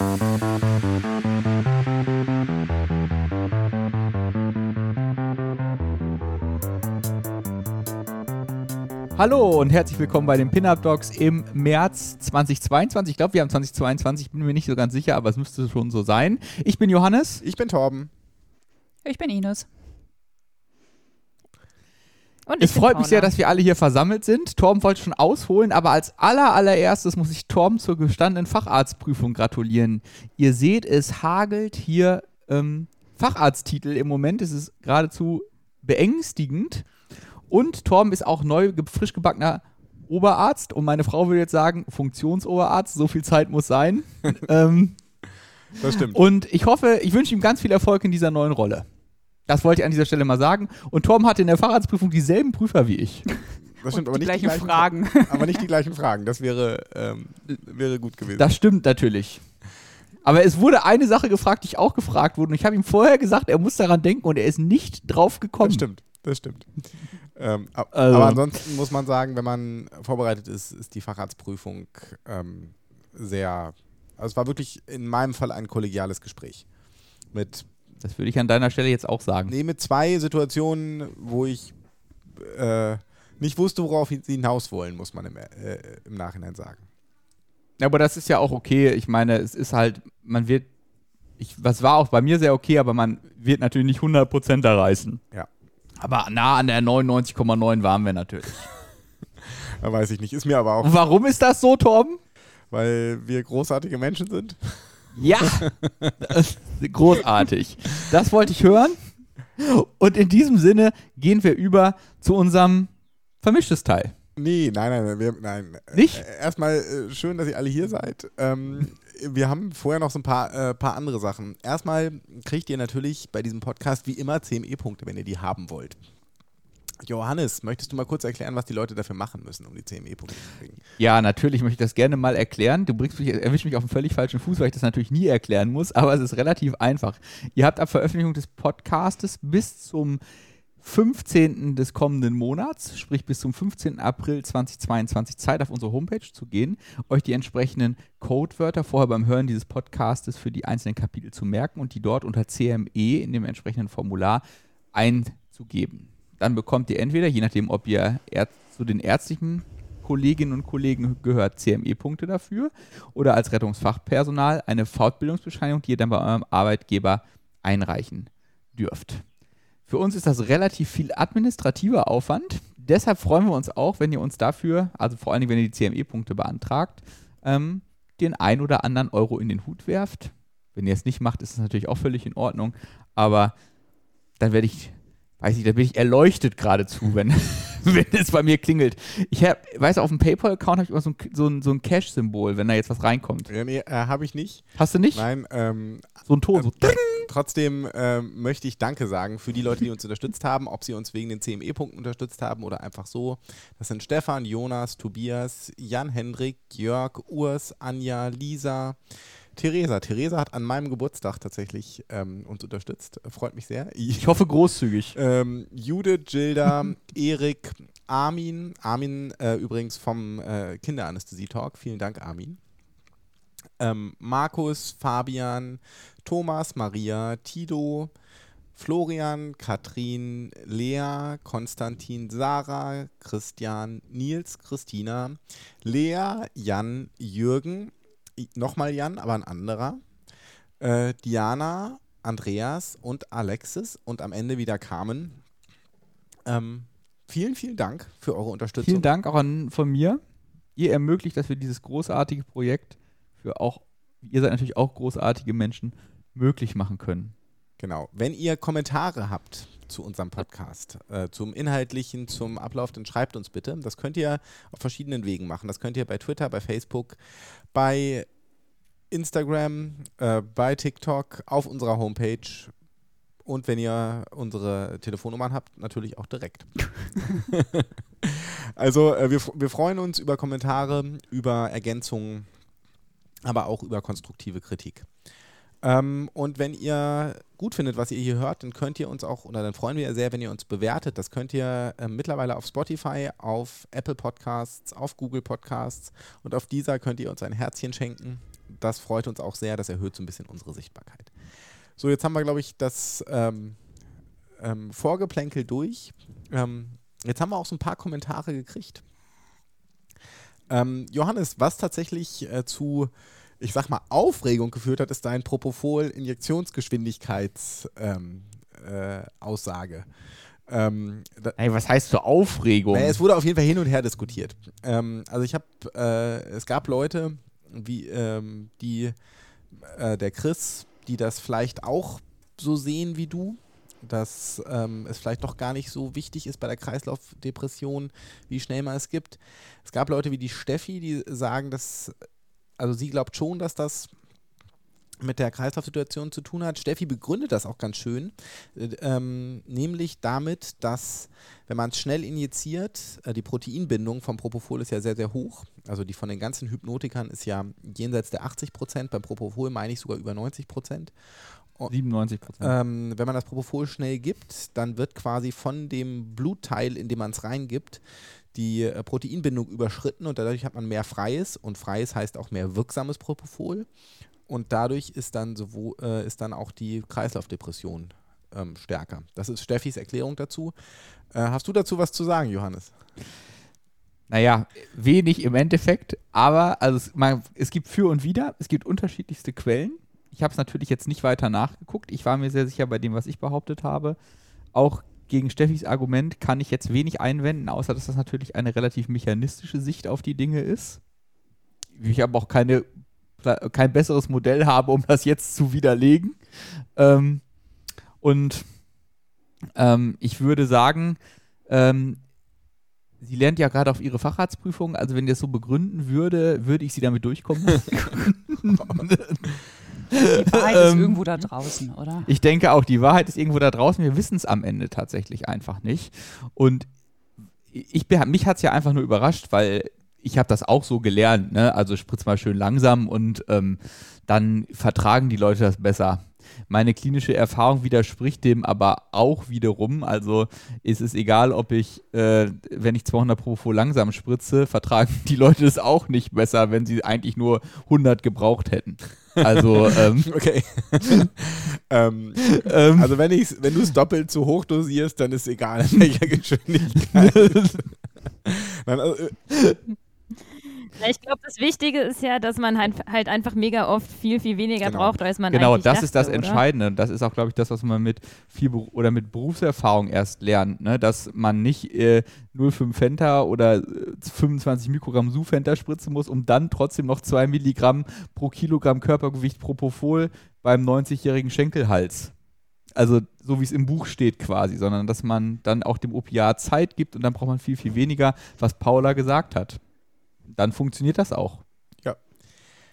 Hallo und herzlich willkommen bei den Pin-Up Dogs im März 2022. Ich glaube, wir haben 2022, bin mir nicht so ganz sicher, aber es müsste schon so sein. Ich bin Johannes. Ich bin Torben. Ich bin Ines. Und es freut mich sehr, dass wir alle hier versammelt sind. Torben wollte schon ausholen, aber als aller, allererstes muss ich Torben zur gestandenen Facharztprüfung gratulieren. Ihr seht, es hagelt hier ähm, Facharzttitel im Moment. Es ist geradezu beängstigend. Und Torben ist auch neu, frisch gebackener Oberarzt. Und meine Frau würde jetzt sagen, Funktionsoberarzt. So viel Zeit muss sein. ähm, Das stimmt. und ich hoffe, ich wünsche ihm ganz viel Erfolg in dieser neuen Rolle. Das wollte ich an dieser Stelle mal sagen. Und Torben hatte in der Facharztprüfung dieselben Prüfer wie ich. Das stimmt, Und aber die nicht gleichen Fragen. Aber nicht die gleichen Fragen. Das wäre, ähm, wäre gut gewesen. Das stimmt natürlich. Aber es wurde eine Sache gefragt, die ich auch gefragt wurde. Und ich habe ihm vorher gesagt, er muss daran denken und er ist nicht drauf gekommen. Das stimmt, das stimmt. ähm, ab- Also- Aber ansonsten muss man sagen, wenn man vorbereitet ist, ist die Facharztprüfung ähm, sehr. Also es war wirklich in meinem Fall ein kollegiales Gespräch. Mit, Das würde ich an deiner Stelle jetzt auch sagen. nee, mit zwei Situationen, wo ich äh, nicht wusste, worauf sie hinaus wollen, muss man im, äh, im Nachhinein sagen. Ja, Aber das ist ja auch okay. Ich meine, es ist halt, man wird, ich, was war auch bei mir sehr okay, aber man wird natürlich nicht 100% da reißen. Ja. Aber nah an der 99,9 waren wir natürlich. Da weiß ich nicht. Ist mir aber auch, Und warum ist das so, Torben? weil wir großartige Menschen sind. Ja, das ist großartig. Das wollte ich hören. Und in diesem Sinne gehen wir über zu unserem vermischtes Teil. Nee, nein, nein, nein. Wir, nein. Nicht? Äh, Erstmal äh, schön, dass ihr alle hier seid. Ähm, wir haben vorher noch so ein paar, äh, paar andere Sachen. Erstmal kriegt ihr natürlich bei diesem Podcast wie immer CME-Punkte, wenn ihr die haben wollt. Johannes, möchtest du mal kurz erklären, was die Leute dafür machen müssen, um die CME-Punkte zu kriegen? Ja, natürlich möchte ich das gerne mal erklären. Du bringst mich, erwischst mich auf einen völlig falschen Fuß, weil ich das natürlich nie erklären muss, aber es ist relativ einfach. Ihr habt ab Veröffentlichung des Podcastes bis zum 15. des kommenden Monats, sprich bis zum 15. April 2022 Zeit auf unsere Homepage zu gehen, euch die entsprechenden Codewörter vorher beim Hören dieses Podcastes für die einzelnen Kapitel zu merken und die dort unter CME in dem entsprechenden Formular einzugeben. Dann bekommt ihr entweder, je nachdem, ob ihr zu den ärztlichen Kolleginnen und Kollegen gehört, CME-Punkte dafür oder als Rettungsfachpersonal eine Fortbildungsbescheinigung, die ihr dann bei eurem Arbeitgeber einreichen dürft. Für uns ist das relativ viel administrativer Aufwand. Deshalb freuen wir uns auch, wenn ihr uns dafür, also vor allen Dingen, wenn ihr die CME-Punkte beantragt, ähm, den ein oder anderen Euro in den Hut werft. Wenn ihr es nicht macht, ist es natürlich auch völlig in Ordnung. Aber dann werde ich, weiß ich, da bin ich erleuchtet geradezu, wenn, wenn es bei mir klingelt. Ich hab, weiß, auf dem PayPal-Account habe ich immer so ein, so ein, so ein Cash-Symbol, wenn da jetzt was reinkommt. Ja, nee, äh, habe ich nicht. Hast du nicht? Nein, ähm, So ein Ton, so. äh, trotzdem ähm, möchte ich Danke sagen für die Leute, die uns unterstützt haben, ob sie uns wegen den CME-Punkten unterstützt haben oder einfach so. Das sind Stefan, Jonas, Tobias, Jan Hendrik, Jörg, Urs, Anja, Lisa, Theresa. Theresa hat an meinem Geburtstag tatsächlich ähm, uns unterstützt. Freut mich sehr. Ich hoffe großzügig. Ähm, Judith, Gilda, Erik, Armin. Armin äh, übrigens vom äh, Kinderanästhesie-Talk. Vielen Dank, Armin. Ähm, Markus, Fabian, Thomas, Maria, Tito, Florian, Katrin, Lea, Konstantin, Sarah, Christian, Nils, Christina, Lea, Jan, Jürgen, nochmal Jan, aber ein anderer, äh, Diana, Andreas und Alexis und am Ende wieder Carmen. Ähm, vielen, vielen Dank für eure Unterstützung. Vielen Dank auch an, von mir. Ihr ermöglicht, dass wir dieses großartige Projekt für auch, ihr seid natürlich auch großartige Menschen, möglich machen können. Genau. Wenn ihr Kommentare habt zu unserem Podcast, äh, zum Inhaltlichen, zum Ablauf, dann schreibt uns bitte. Das könnt ihr auf verschiedenen Wegen machen. Das könnt ihr bei Twitter, bei Facebook, bei Instagram, äh, bei TikTok, auf unserer Homepage und wenn ihr unsere Telefonnummern habt, natürlich auch direkt. also äh, wir, wir freuen uns über Kommentare, über Ergänzungen, aber auch über konstruktive Kritik. Ähm, und wenn ihr gut findet, was ihr hier hört, dann könnt ihr uns auch, oder dann freuen wir ja sehr, wenn ihr uns bewertet. Das könnt ihr äh, mittlerweile auf Spotify, auf Apple Podcasts, auf Google Podcasts und auf dieser könnt ihr uns ein Herzchen schenken Das freut uns auch sehr, das erhöht so ein bisschen unsere Sichtbarkeit. So, jetzt haben wir, glaube ich, das ähm, ähm, Vorgeplänkel durch. Ähm, jetzt haben wir auch so ein paar Kommentare gekriegt. Ähm, Johannes, was tatsächlich äh, zu, ich sag mal, Aufregung geführt hat, ist dein Propofol-Injektionsgeschwindigkeits-Aussage. Ähm, hey, was heißt zur Aufregung? Naja, es wurde auf jeden Fall hin und her diskutiert. Ähm, also ich habe, äh, es gab Leute, wie ähm, die, äh, der Chris, die das vielleicht auch so sehen wie du, dass ähm, es vielleicht doch gar nicht so wichtig ist bei der Kreislaufdepression, wie schnell man es gibt. Es gab Leute wie die Steffi, die sagen, dass, also sie glaubt schon, dass das mit der Kreislaufsituation zu tun hat. Steffi begründet das auch ganz schön, äh, ähm, nämlich damit, dass wenn man es schnell injiziert, äh, die Proteinbindung vom Propofol ist ja sehr, sehr hoch. Also die von den ganzen Hypnotikern ist ja jenseits der 80 Prozent, beim Propofol meine ich sogar über 90 Prozent. 97 Prozent. Ähm, wenn man das Propofol schnell gibt, dann wird quasi von dem Blutteil, in dem man es reingibt, die äh, Proteinbindung überschritten und dadurch hat man mehr freies und freies heißt auch mehr wirksames Propofol und dadurch ist dann, sowohl, äh, ist dann auch die Kreislaufdepression ähm, stärker. Das ist Steffis Erklärung dazu. Äh, hast du dazu was zu sagen, Johannes? Naja, wenig im Endeffekt, aber also es, man, es gibt für und wider, es gibt unterschiedlichste Quellen. Ich habe es natürlich jetzt nicht weiter nachgeguckt. Ich war mir sehr sicher bei dem, was ich behauptet habe. Auch gegen Steffis Argument kann ich jetzt wenig einwenden, außer dass das natürlich eine relativ mechanistische Sicht auf die Dinge ist. Ich habe auch keine kein besseres Modell habe, um das jetzt zu widerlegen. Ähm, und ähm, ich würde sagen, ähm, sie lernt ja gerade auf ihre Facharztprüfung, also wenn ihr das so begründen würde, würde ich sie damit durchkommen. Die Wahrheit ist ähm, irgendwo da draußen, oder? Ich denke auch, die Wahrheit ist irgendwo da draußen. Wir wissen es am Ende tatsächlich einfach nicht. Und ich, mich hat es ja einfach nur überrascht, weil ich habe das auch so gelernt, ne? Also spritz mal schön langsam und ähm, dann vertragen die Leute das besser. Meine klinische Erfahrung widerspricht dem aber auch wiederum. Also ist es egal, ob ich, äh, wenn ich 200 Propofol langsam spritze, vertragen die Leute es auch nicht besser, wenn sie eigentlich nur 100 gebraucht hätten. Also, ähm, okay. ähm, ähm, also, wenn, wenn du es doppelt so hoch dosierst, dann ist es egal, in welcher Geschwindigkeit. Nein, also, ich glaube, das Wichtige ist ja, dass man halt, halt einfach mega oft viel, viel weniger genau. braucht, als man Genau, das dachte, ist das Entscheidende. Das ist auch, glaube ich, das, was man mit viel oder mit Berufserfahrung erst lernt, ne? dass man nicht äh, 0,5 Fenta oder 25 äh, Mikrogramm Sufenta spritzen muss, um dann trotzdem noch 2 Milligramm pro Kilogramm Körpergewicht Propofol beim 90-jährigen Schenkelhals also so wie es im Buch steht quasi, sondern dass man dann auch dem Opiat Zeit gibt und dann braucht man viel, viel weniger, was Paula gesagt hat dann funktioniert das auch. Ja.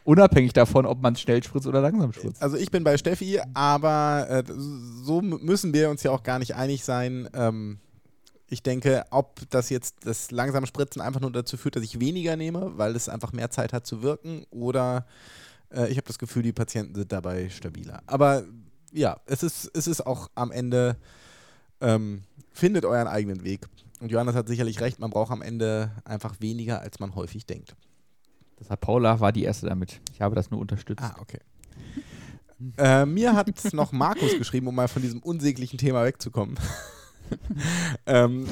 Unabhängig davon, ob man schnell spritzt oder langsam spritzt. Also ich bin bei Steffi, aber äh, so müssen wir uns ja auch gar nicht einig sein. Ähm, ich denke, ob das jetzt das langsame Spritzen einfach nur dazu führt, dass ich weniger nehme, weil es einfach mehr Zeit hat zu wirken, oder äh, ich habe das Gefühl, die Patienten sind dabei stabiler. Aber ja, es ist, es ist auch am Ende, ähm, findet euren eigenen Weg. Und Johannes hat sicherlich recht, man braucht am Ende einfach weniger, als man häufig denkt. Das hat Paula war die erste damit. Ich habe das nur unterstützt. Ah, okay. äh, mir hat noch Markus geschrieben, um mal von diesem unsäglichen Thema wegzukommen. ähm,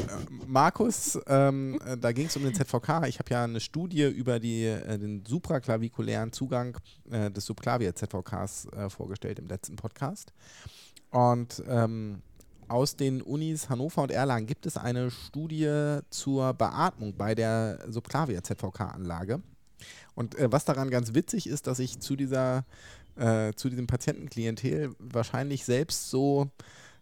Markus, ähm, da ging es um den ZVK. Ich habe ja eine Studie über die, äh, den supraklavikulären Zugang äh, des Subklavier-ZVKs äh, vorgestellt im letzten Podcast. Und ähm, aus den Unis Hannover und Erlangen gibt es eine Studie zur Beatmung bei der Subclavia ZVK-Anlage. Und äh, was daran ganz witzig ist, dass ich zu dieser äh, zu diesem Patientenklientel wahrscheinlich selbst so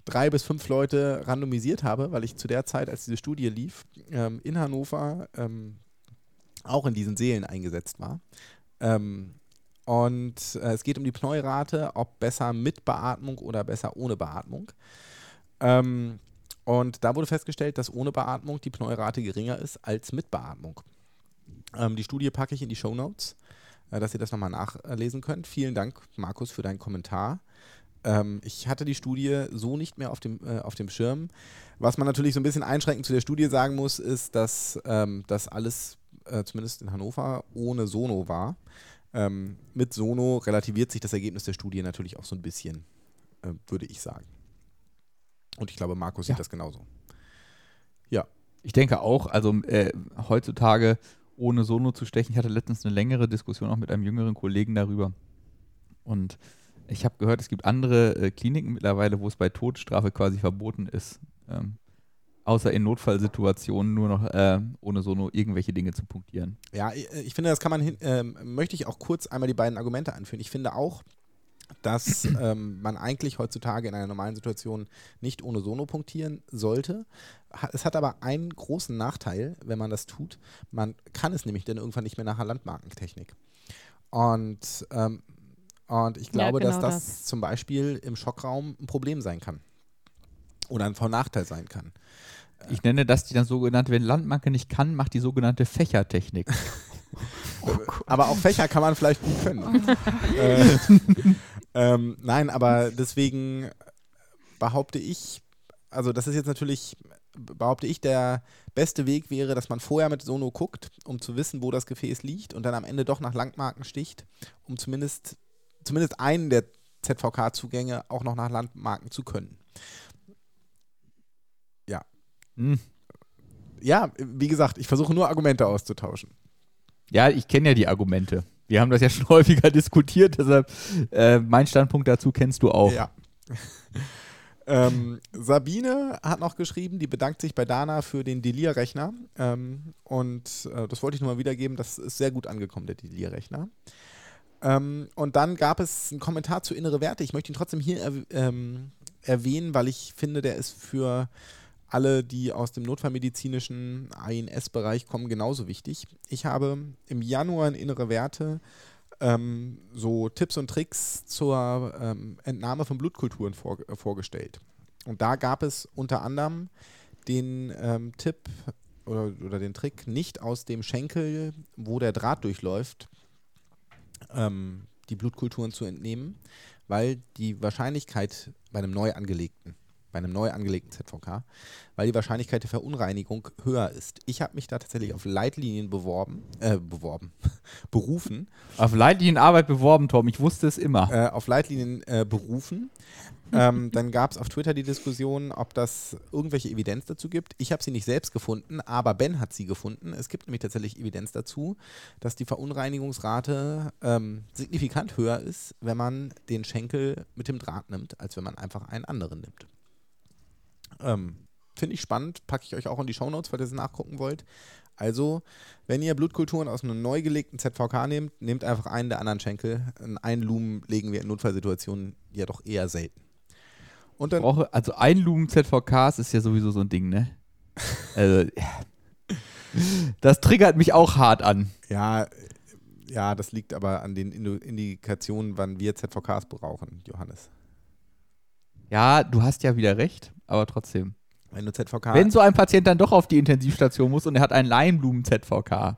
drei bis fünf Leute randomisiert habe, weil ich zu der Zeit, als diese Studie lief, ähm, in Hannover ähm, auch in diesen Seelen eingesetzt war. Ähm, und äh, es geht um die Pneurate, ob besser mit Beatmung oder besser ohne Beatmung. Ähm, und da wurde festgestellt, dass ohne Beatmung die Pneurate geringer ist als mit Beatmung. Ähm, die Studie packe ich in die Show Notes, äh, dass ihr das nochmal nachlesen könnt. Vielen Dank, Markus, für deinen Kommentar. Ähm, ich hatte die Studie so nicht mehr auf dem, äh, auf dem Schirm. Was man natürlich so ein bisschen einschränkend zu der Studie sagen muss, ist, dass ähm, das alles, äh, zumindest in Hannover, ohne Sono war. Ähm, mit Sono relativiert sich das Ergebnis der Studie natürlich auch so ein bisschen, äh, würde ich sagen. Und ich glaube, Markus ja. sieht das genauso. Ja. Ich denke auch, also äh, heutzutage ohne Sono zu stechen. Ich hatte letztens eine längere Diskussion auch mit einem jüngeren Kollegen darüber. Und ich habe gehört, es gibt andere äh, Kliniken mittlerweile, wo es bei Todesstrafe quasi verboten ist, ähm, außer in Notfallsituationen nur noch äh, ohne Sono irgendwelche Dinge zu punktieren. Ja, ich, äh, ich finde, das kann man, hin, ähm, möchte ich auch kurz einmal die beiden Argumente anführen. Ich finde auch, dass ähm, man eigentlich heutzutage in einer normalen Situation nicht ohne Sono punktieren sollte. Es hat aber einen großen Nachteil, wenn man das tut. Man kann es nämlich dann irgendwann nicht mehr nach der Landmarkentechnik. Und, ähm, und ich glaube, ja, genau dass das, das, zum Beispiel im Schockraum ein Problem sein kann. Oder ein Nachteil sein kann. Ich nenne das die dann sogenannte, wenn Landmarke nicht kann, macht die sogenannte Fächertechnik. oh aber auch Fächer kann man vielleicht gut können. äh, ähm, nein, aber deswegen behaupte ich, also das ist jetzt natürlich, behaupte ich, der beste Weg wäre, dass man vorher mit Sono guckt, um zu wissen, wo das Gefäß liegt und dann am Ende doch nach Landmarken sticht, um zumindest, zumindest einen der ZVK-Zugänge auch noch nach Landmarken zu können. Ja. Hm. Ja, wie gesagt, ich versuche nur Argumente auszutauschen. Ja, ich kenne ja die Argumente. Wir haben das ja schon häufiger diskutiert, deshalb äh, mein Standpunkt dazu kennst du auch. Ja. ähm, Sabine hat noch geschrieben, die bedankt sich bei Dana für den Delir-Rechner. Ähm, und äh, das wollte ich nur mal wiedergeben, das ist sehr gut angekommen, der Delir-Rechner. Ähm, und dann gab es einen Kommentar zu innere Werte. Ich möchte ihn trotzdem hier er, ähm, erwähnen, weil ich finde, der ist für alle, die aus dem notfallmedizinischen ANS-Bereich kommen, genauso wichtig. Ich habe im Januar in innere Werte ähm, so Tipps und Tricks zur ähm, Entnahme von Blutkulturen vor, äh, vorgestellt. Und da gab es unter anderem den ähm, Tipp oder, oder, den Trick, nicht aus dem Schenkel, wo der Draht durchläuft, ähm, die Blutkulturen zu entnehmen, weil die Wahrscheinlichkeit bei einem neu angelegten bei einem neu angelegten ZVK, weil die Wahrscheinlichkeit der Verunreinigung höher ist. Ich habe mich da tatsächlich auf Leitlinien beworben, äh, beworben, berufen. Auf Leitlinienarbeit beworben, Tom, ich wusste es immer. Äh, auf Leitlinien äh, berufen. ähm, dann gab es auf Twitter die Diskussion, ob das irgendwelche Evidenz dazu gibt. Ich habe sie nicht selbst gefunden, aber Ben hat sie gefunden. Es gibt nämlich tatsächlich Evidenz dazu, dass die Verunreinigungsrate ähm, signifikant höher ist, wenn man den Schenkel mit dem Draht nimmt, als wenn man einfach einen anderen nimmt. Ähm, Finde ich spannend, packe ich euch auch in die Shownotes, falls ihr es nachgucken wollt. Also, wenn ihr Blutkulturen aus einem neu gelegten ZVK nehmt, nehmt einfach einen der anderen Schenkel. Einen Lumen legen wir in Notfallsituationen ja doch eher selten. Und dann brauche, also ein Lumen ZVKs ist ja sowieso so ein Ding, ne? also, das triggert mich auch hart an. Ja, ja, das liegt aber an den Indikationen, wann wir ZVKs brauchen, Johannes. Ja, du hast ja wieder recht, aber trotzdem. Wenn du ZVK. Wenn so ein Patient dann doch auf die Intensivstation muss und er hat einen Leinblumen-ZVK.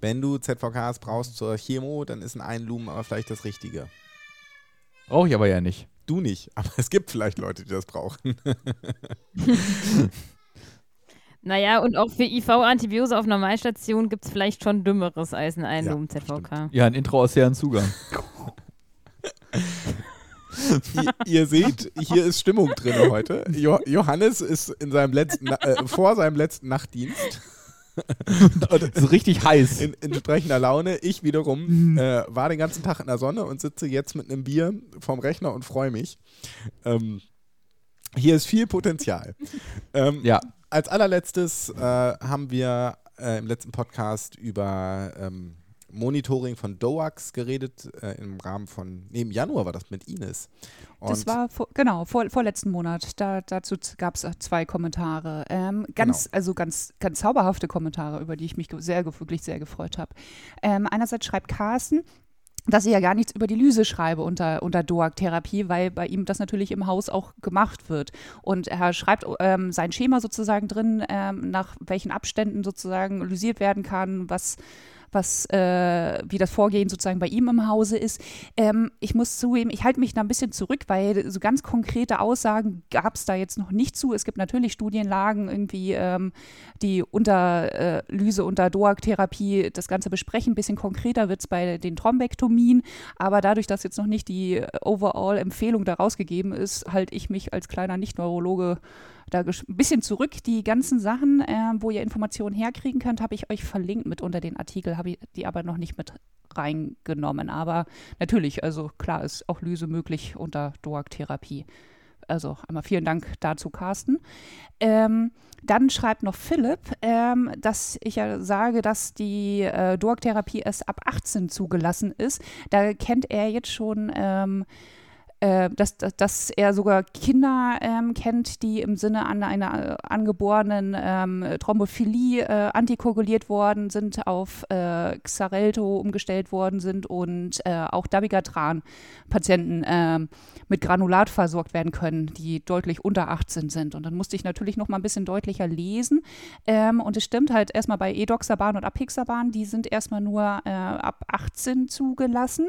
Wenn du ZVKs brauchst zur Chemo, dann ist ein Einlumen aber vielleicht das Richtige. Brauche ich aber ja nicht. Du nicht, aber es gibt vielleicht Leute, die das brauchen. naja, und auch für IV-Antibiose auf Normalstation gibt es vielleicht schon Dümmeres als ein Einlumen-ZVK. Ja, ja, ein intraoceanen Zugang. ihr, ihr, seht, hier ist Stimmung drin heute. Jo Johannes ist in seinem letzten, äh, vor seinem letzten Nachtdienst. so richtig heiß. In entsprechender Laune. Ich wiederum mhm. äh, war den ganzen Tag in der Sonne und sitze jetzt mit einem Bier vorm Rechner und freue mich. Ähm, hier ist viel Potenzial. Ähm, ja. Als allerletztes äh, haben wir äh, im letzten Podcast über ähm, Monitoring von DOAX geredet, äh, im Rahmen von, nee, im Januar war das mit Ines. Und das war, vor, genau, vor, vorletzten Monat. Da, dazu gab es zwei Kommentare. Ähm, ganz, genau. also ganz, ganz zauberhafte Kommentare, über die ich mich sehr, wirklich sehr gefreut habe. Ähm, einerseits schreibt Carsten, dass ich ja gar nichts über die Lyse schreibe unter, unter DOAC-Therapie, weil bei ihm das natürlich im Haus auch gemacht wird. Und er schreibt ähm, sein Schema sozusagen drin, ähm, nach welchen Abständen sozusagen lysiert werden kann, was was, äh, wie das Vorgehen sozusagen bei ihm im Hause ist. Ähm, ich muss zugeben, ich halte mich da ein bisschen zurück, weil so ganz konkrete Aussagen gab es da jetzt noch nicht zu. Es gibt natürlich Studienlagen irgendwie, ähm, die unter äh, Lyse, unter DOAC-Therapie das Ganze besprechen. Ein bisschen konkreter wird es bei den Thrombektomien, aber dadurch, dass jetzt noch nicht die Overall-Empfehlung daraus gegeben ist, halte ich mich als kleiner Nicht-Neurologe da ein bisschen zurück. Die ganzen Sachen, äh, wo ihr Informationen herkriegen könnt, habe ich euch verlinkt mit unter den Artikel, habe ich die aber noch nicht mit reingenommen. Aber natürlich, also klar ist auch Lyse möglich unter DOAC-Therapie. Also einmal vielen Dank dazu, Carsten. Ähm, dann schreibt noch Philipp, ähm, dass ich ja sage, dass die äh, DOAC-Therapie erst ab 18 zugelassen ist. Da kennt er jetzt schon ähm, äh, dass, dass, er sogar Kinder ähm, kennt, die im Sinne an einer äh, angeborenen ähm, Thrombophilie äh, antikoaguliert worden sind, auf äh, Xarelto umgestellt worden sind und äh, auch Dabigatran-Patienten ähm, mit Granulat versorgt werden können, die deutlich unter 18 sind. Und dann musste ich natürlich noch mal ein bisschen deutlicher lesen. Ähm, und es stimmt halt erstmal bei Edoxaban und Apixaban, die sind erstmal nur äh, ab 18 zugelassen.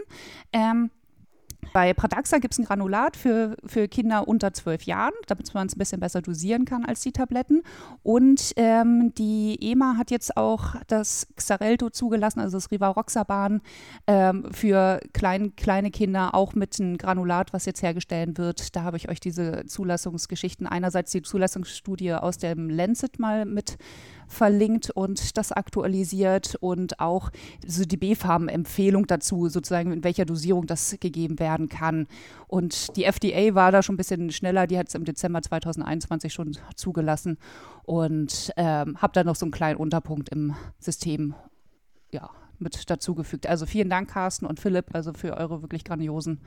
Ähm, bei Pradaxa gibt es ein Granulat für, für Kinder unter zwölf Jahren, damit man es ein bisschen besser dosieren kann als die Tabletten. Und ähm, die EMA hat jetzt auch das Xarelto zugelassen, also das Rivaroxaban, ähm, für klein, kleine Kinder, auch mit einem Granulat, was jetzt hergestellt wird. Da habe ich euch diese Zulassungsgeschichten, einerseits die Zulassungsstudie aus dem Lancet mal mit verlinkt und das aktualisiert und auch so die B-Farben-Empfehlung dazu, sozusagen in welcher Dosierung das gegeben werden kann. Und die FDA war da schon ein bisschen schneller, die hat es im Dezember 2021 schon zugelassen und ähm, habe da noch so einen kleinen Unterpunkt im System ja, mit dazugefügt. Also vielen Dank, Carsten und Philipp, also für eure wirklich grandiosen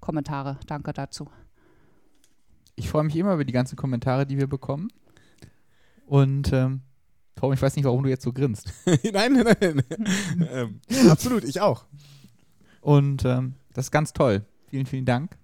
Kommentare. Danke dazu. Ich freue mich immer über die ganzen Kommentare, die wir bekommen. Und ähm, Tom, ich weiß nicht, warum du jetzt so grinst. nein, nein, nein. ähm, absolut, ich auch. Und ähm, das ist ganz toll. Vielen, vielen Dank.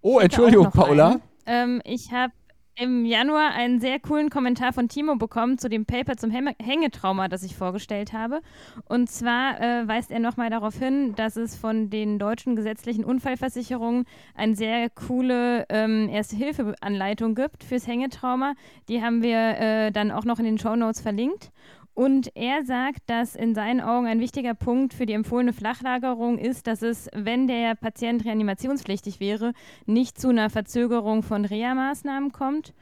Oh, Entschuldigung, Paula. Ähm, ich habe im Januar einen sehr coolen Kommentar von Timo bekommen zu dem Paper zum Hängetrauma, das ich vorgestellt habe. Und zwar äh, weist er nochmal darauf hin, dass es von den deutschen gesetzlichen Unfallversicherungen eine sehr coole ähm, Erste-Hilfe-Anleitung gibt fürs Hängetrauma. Die haben wir äh, dann auch noch in den Show Notes verlinkt. Und er sagt, dass in seinen Augen ein wichtiger Punkt für die empfohlene Flachlagerung ist, dass es, wenn der Patient reanimationspflichtig wäre, nicht zu einer Verzögerung von Reha-Maßnahmen kommt.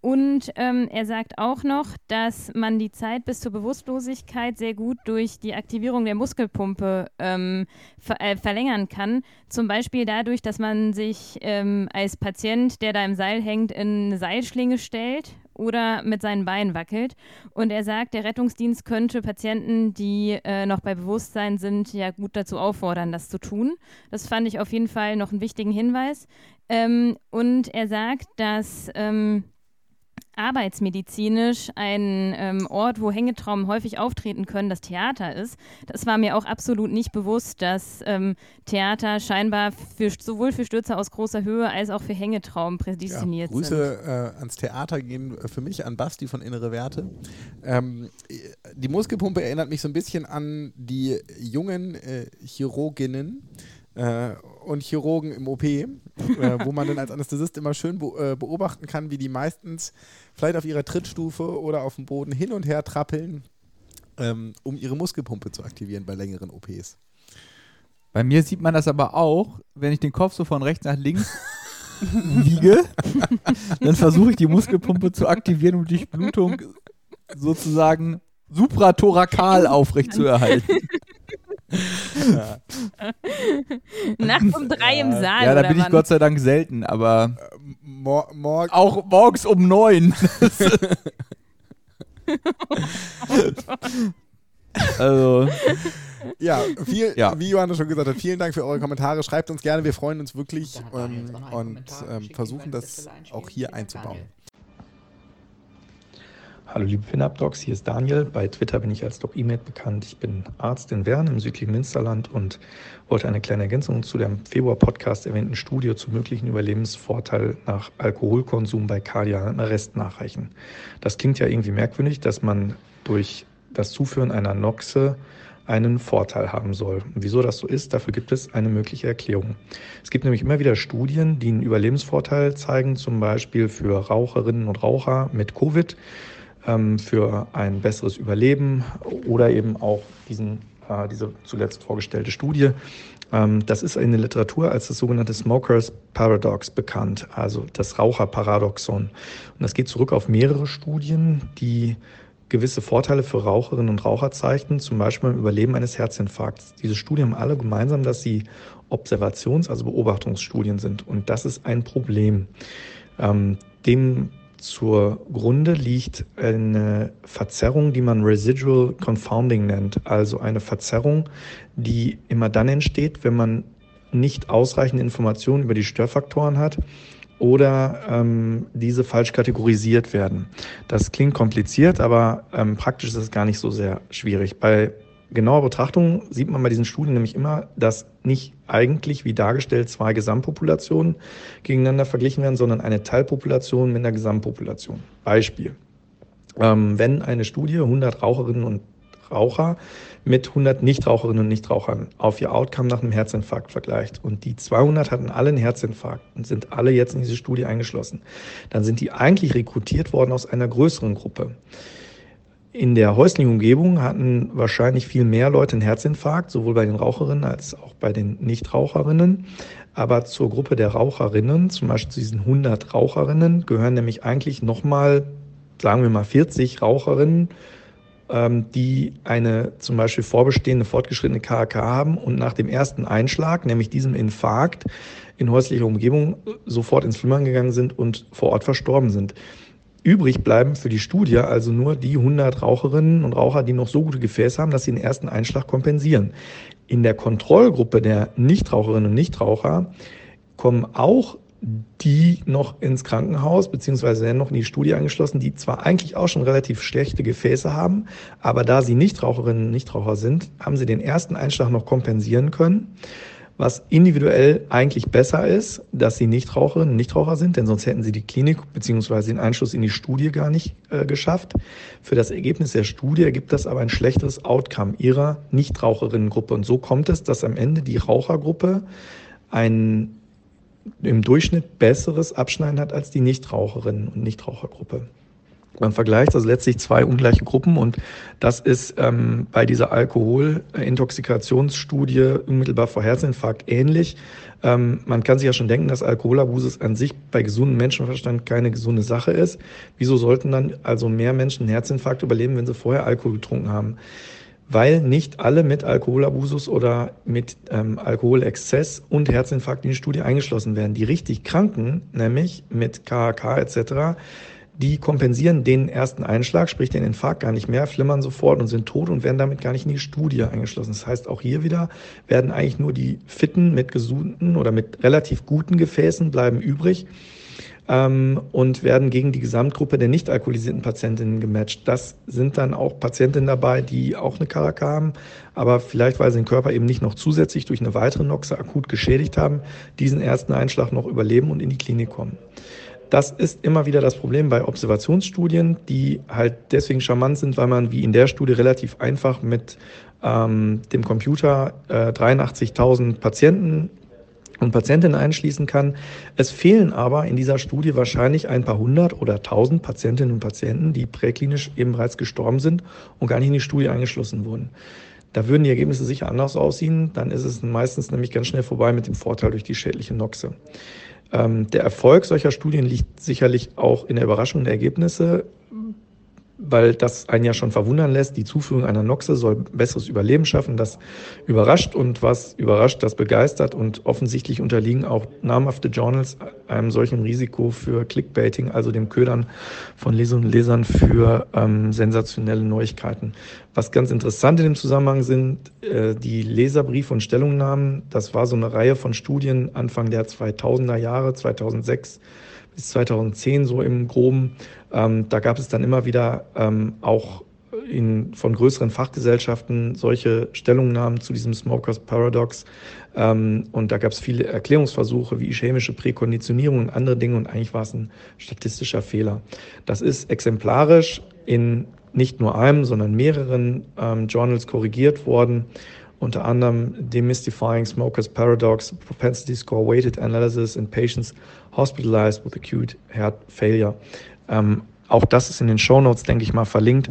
Und ähm, er sagt auch noch, dass man die Zeit bis zur Bewusstlosigkeit sehr gut durch die Aktivierung der Muskelpumpe ähm, ver äh, verlängern kann. Zum Beispiel dadurch, dass man sich ähm, als Patient, der da im Seil hängt, in eine Seilschlinge stellt oder mit seinen Beinen wackelt. Und er sagt, der Rettungsdienst könnte Patienten, die äh, noch bei Bewusstsein sind, ja gut dazu auffordern, das zu tun. Das fand ich auf jeden Fall noch einen wichtigen Hinweis. Ähm, und er sagt, dass ähm, arbeitsmedizinisch ein ähm, Ort, wo Hängetraumen häufig auftreten können, das Theater ist. Das war mir auch absolut nicht bewusst, dass ähm, Theater scheinbar für, sowohl für Stürze aus großer Höhe als auch für Hängetraumen prädestiniert ja, Grüße, sind. Grüße äh, ans Theater gehen für mich an Basti von Innere Werte. Ähm, die Muskelpumpe erinnert mich so ein bisschen an die jungen äh, Chirurginnen äh, und Chirurgen im OP, äh, wo man dann als Anästhesist immer schön be äh, beobachten kann, wie die meistens vielleicht auf ihrer Trittstufe oder auf dem Boden hin und her trappeln, ähm, um ihre Muskelpumpe zu aktivieren bei längeren OPs. Bei mir sieht man das aber auch, wenn ich den Kopf so von rechts nach links wiege, dann versuche ich die Muskelpumpe zu aktivieren, um die Blutung sozusagen suprathorakal aufrechtzuerhalten. Ja. Nachts um drei im Saal. Ja, da bin ich Gott sei Dank selten, aber äh, mor mor auch morgens um neun. also. Ja, viel, ja, wie Johannes schon gesagt hat, vielen Dank für eure Kommentare. Schreibt uns gerne, wir freuen uns wirklich ähm, und ähm, versuchen das auch hier einzubauen. Hallo liebe FinUp-Docs, hier ist Daniel. Bei Twitter bin ich als Doc E-Mail bekannt. Ich bin Arzt in Wern im südlichen Münsterland und wollte eine kleine Ergänzung zu dem Februar-Podcast erwähnten Studie zum möglichen Überlebensvorteil nach Alkoholkonsum bei kardialen Arrest nachreichen. Das klingt ja irgendwie merkwürdig, dass man durch das Zuführen einer Noxe einen Vorteil haben soll. Und wieso das so ist, dafür gibt es eine mögliche Erklärung. Es gibt nämlich immer wieder Studien, die einen Überlebensvorteil zeigen, zum Beispiel für Raucherinnen und Raucher mit Covid, für ein besseres Überleben oder eben auch diesen, äh, diese zuletzt vorgestellte Studie. Ähm, das ist in der Literatur als das sogenannte Smokers Paradox bekannt, also das Raucherparadoxon. Und das geht zurück auf mehrere Studien, die gewisse Vorteile für Raucherinnen und Raucher zeigten, zum Beispiel beim Überleben eines Herzinfarkts. Diese Studien haben alle gemeinsam, dass sie Observations-, also Beobachtungsstudien sind. Und das ist ein Problem. Ähm, dem zur Grunde liegt eine Verzerrung, die man Residual Confounding nennt, also eine Verzerrung, die immer dann entsteht, wenn man nicht ausreichende Informationen über die Störfaktoren hat oder ähm, diese falsch kategorisiert werden. Das klingt kompliziert, aber ähm, praktisch ist es gar nicht so sehr schwierig. Bei genauer Betrachtung sieht man bei diesen Studien nämlich immer, dass nicht eigentlich, wie dargestellt, zwei Gesamtpopulationen gegeneinander verglichen werden, sondern eine Teilpopulation mit einer Gesamtpopulation. Beispiel. Ähm, wenn eine Studie 100 Raucherinnen und Raucher mit 100 Nichtraucherinnen und Nichtrauchern auf ihr Outcome nach einem Herzinfarkt vergleicht und die 200 hatten alle einen Herzinfarkt und sind alle jetzt in diese Studie eingeschlossen, dann sind die eigentlich rekrutiert worden aus einer größeren Gruppe. In der häuslichen Umgebung hatten wahrscheinlich viel mehr Leute einen Herzinfarkt, sowohl bei den Raucherinnen als auch bei den Nichtraucherinnen. Aber zur Gruppe der Raucherinnen, zum Beispiel zu diesen 100 Raucherinnen, gehören nämlich eigentlich nochmal, sagen wir mal 40 Raucherinnen, ähm, die eine zum Beispiel vorbestehende fortgeschrittene KHK haben und nach dem ersten Einschlag, nämlich diesem Infarkt in häuslicher Umgebung, sofort ins Flimmern gegangen sind und vor Ort verstorben sind. Übrig bleiben für die Studie also nur die 100 Raucherinnen und Raucher, die noch so gute Gefäße haben, dass sie den ersten Einschlag kompensieren. In der Kontrollgruppe der Nichtraucherinnen und Nichtraucher kommen auch die noch ins Krankenhaus beziehungsweise noch in die Studie angeschlossen, die zwar eigentlich auch schon relativ schlechte Gefäße haben, aber da sie Nichtraucherinnen und Nichtraucher sind, haben sie den ersten Einschlag noch kompensieren können. Was individuell eigentlich besser ist, dass sie Nichtraucherinnen und Nichtraucher sind, denn sonst hätten sie die Klinik beziehungsweise den Einschluss in die Studie gar nicht äh, geschafft. Für das Ergebnis der Studie ergibt das aber ein schlechteres Outcome ihrer Nichtraucherinnengruppe. Und so kommt es, dass am Ende die Rauchergruppe ein im Durchschnitt besseres Abschneiden hat als die Nichtraucherinnen und Nichtrauchergruppe. Man vergleicht also letztlich zwei ungleiche Gruppen und das ist ähm, bei dieser Alkoholintoxikationsstudie unmittelbar vor Herzinfarkt ähnlich. Ähm, man kann sich ja schon denken, dass Alkoholabusus an sich bei gesundem Menschenverstand keine gesunde Sache ist. Wieso sollten dann also mehr Menschen einen Herzinfarkt überleben, wenn sie vorher Alkohol getrunken haben? weil nicht alle mit Alkoholabusus oder mit ähm, Alkoholexzess und Herzinfarkt in die Studie eingeschlossen werden. Die richtig Kranken, nämlich mit KHK etc., die kompensieren den ersten Einschlag, sprich den Infarkt gar nicht mehr, flimmern sofort und sind tot und werden damit gar nicht in die Studie eingeschlossen. Das heißt, auch hier wieder werden eigentlich nur die Fitten mit gesunden oder mit relativ guten Gefäßen bleiben übrig ähm, und werden gegen die Gesamtgruppe der nicht alkoholisierten Patientinnen gematcht. Das sind dann auch Patientinnen dabei, die auch eine Karak haben, aber vielleicht, weil sie den Körper eben nicht noch zusätzlich durch eine weitere Noxe akut geschädigt haben, diesen ersten Einschlag noch überleben und in die Klinik kommen. Das ist immer wieder das Problem bei Observationsstudien, die halt deswegen charmant sind, weil man wie in der Studie relativ einfach mit ähm, dem Computer äh, 83.000 Patienten und Patientinnen einschließen kann. Es fehlen aber in dieser Studie wahrscheinlich ein paar hundert oder tausend Patientinnen und Patienten, die präklinisch eben bereits gestorben sind und gar nicht in die Studie eingeschlossen wurden. Da würden die Ergebnisse sicher anders aussehen. Dann ist es meistens nämlich ganz schnell vorbei mit dem Vorteil durch die schädliche Noxe. Ähm, der Erfolg solcher Studien liegt sicherlich auch in der Überraschung der Ergebnisse weil das einen ja schon verwundern lässt. Die Zuführung einer Noxe soll besseres Überleben schaffen. Das überrascht und was überrascht, das begeistert und offensichtlich unterliegen auch namhafte Journals einem solchen Risiko für Clickbaiting, also dem Ködern von Lesern und Lesern für ähm, sensationelle Neuigkeiten. Was ganz interessant in dem Zusammenhang sind äh, die Leserbriefe und Stellungnahmen. Das war so eine Reihe von Studien Anfang der 2000er Jahre, 2006 bis 2010 so im Groben. Ähm, da gab es dann immer wieder ähm, auch in, von größeren Fachgesellschaften solche Stellungnahmen zu diesem Smokers Paradox. Ähm, und da gab es viele Erklärungsversuche wie chemische Präkonditionierung und andere Dinge und eigentlich war es ein statistischer Fehler. Das ist exemplarisch in nicht nur einem, sondern mehreren ähm, Journals korrigiert worden, unter anderem Demystifying Smokers Paradox, Propensity Score Weighted Analysis in Patients Hospitalized with Acute Heart Failure. Ähm, auch das ist in den Show Notes, denke ich mal, verlinkt.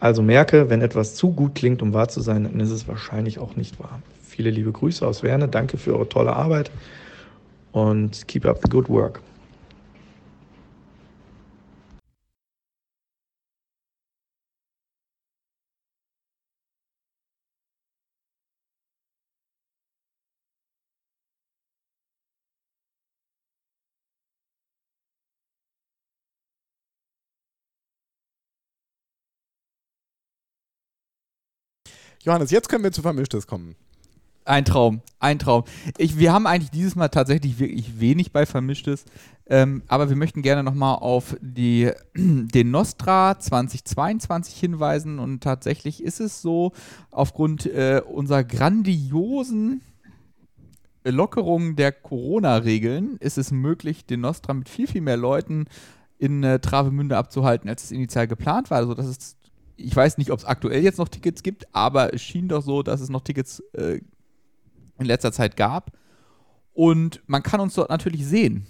Also merke, wenn etwas zu gut klingt, um wahr zu sein, dann ist es wahrscheinlich auch nicht wahr. Viele liebe Grüße aus Werne. Danke für eure tolle Arbeit und keep up the good work. Johannes, jetzt können wir zu Vermischtes kommen. Ein Traum, ein Traum. Ich, wir haben eigentlich dieses Mal tatsächlich wirklich wenig bei Vermischtes, ähm, aber wir möchten gerne nochmal auf die, den Nostra 2022 hinweisen und tatsächlich ist es so, aufgrund äh, unserer grandiosen Lockerung der Corona-Regeln ist es möglich, den Nostra mit viel, viel mehr Leuten in äh, Travemünde abzuhalten, als es initial geplant war. Also das ist ich weiß nicht, ob es aktuell jetzt noch Tickets gibt, aber es schien doch so, dass es noch Tickets äh, in letzter Zeit gab. Und man kann uns dort natürlich sehen.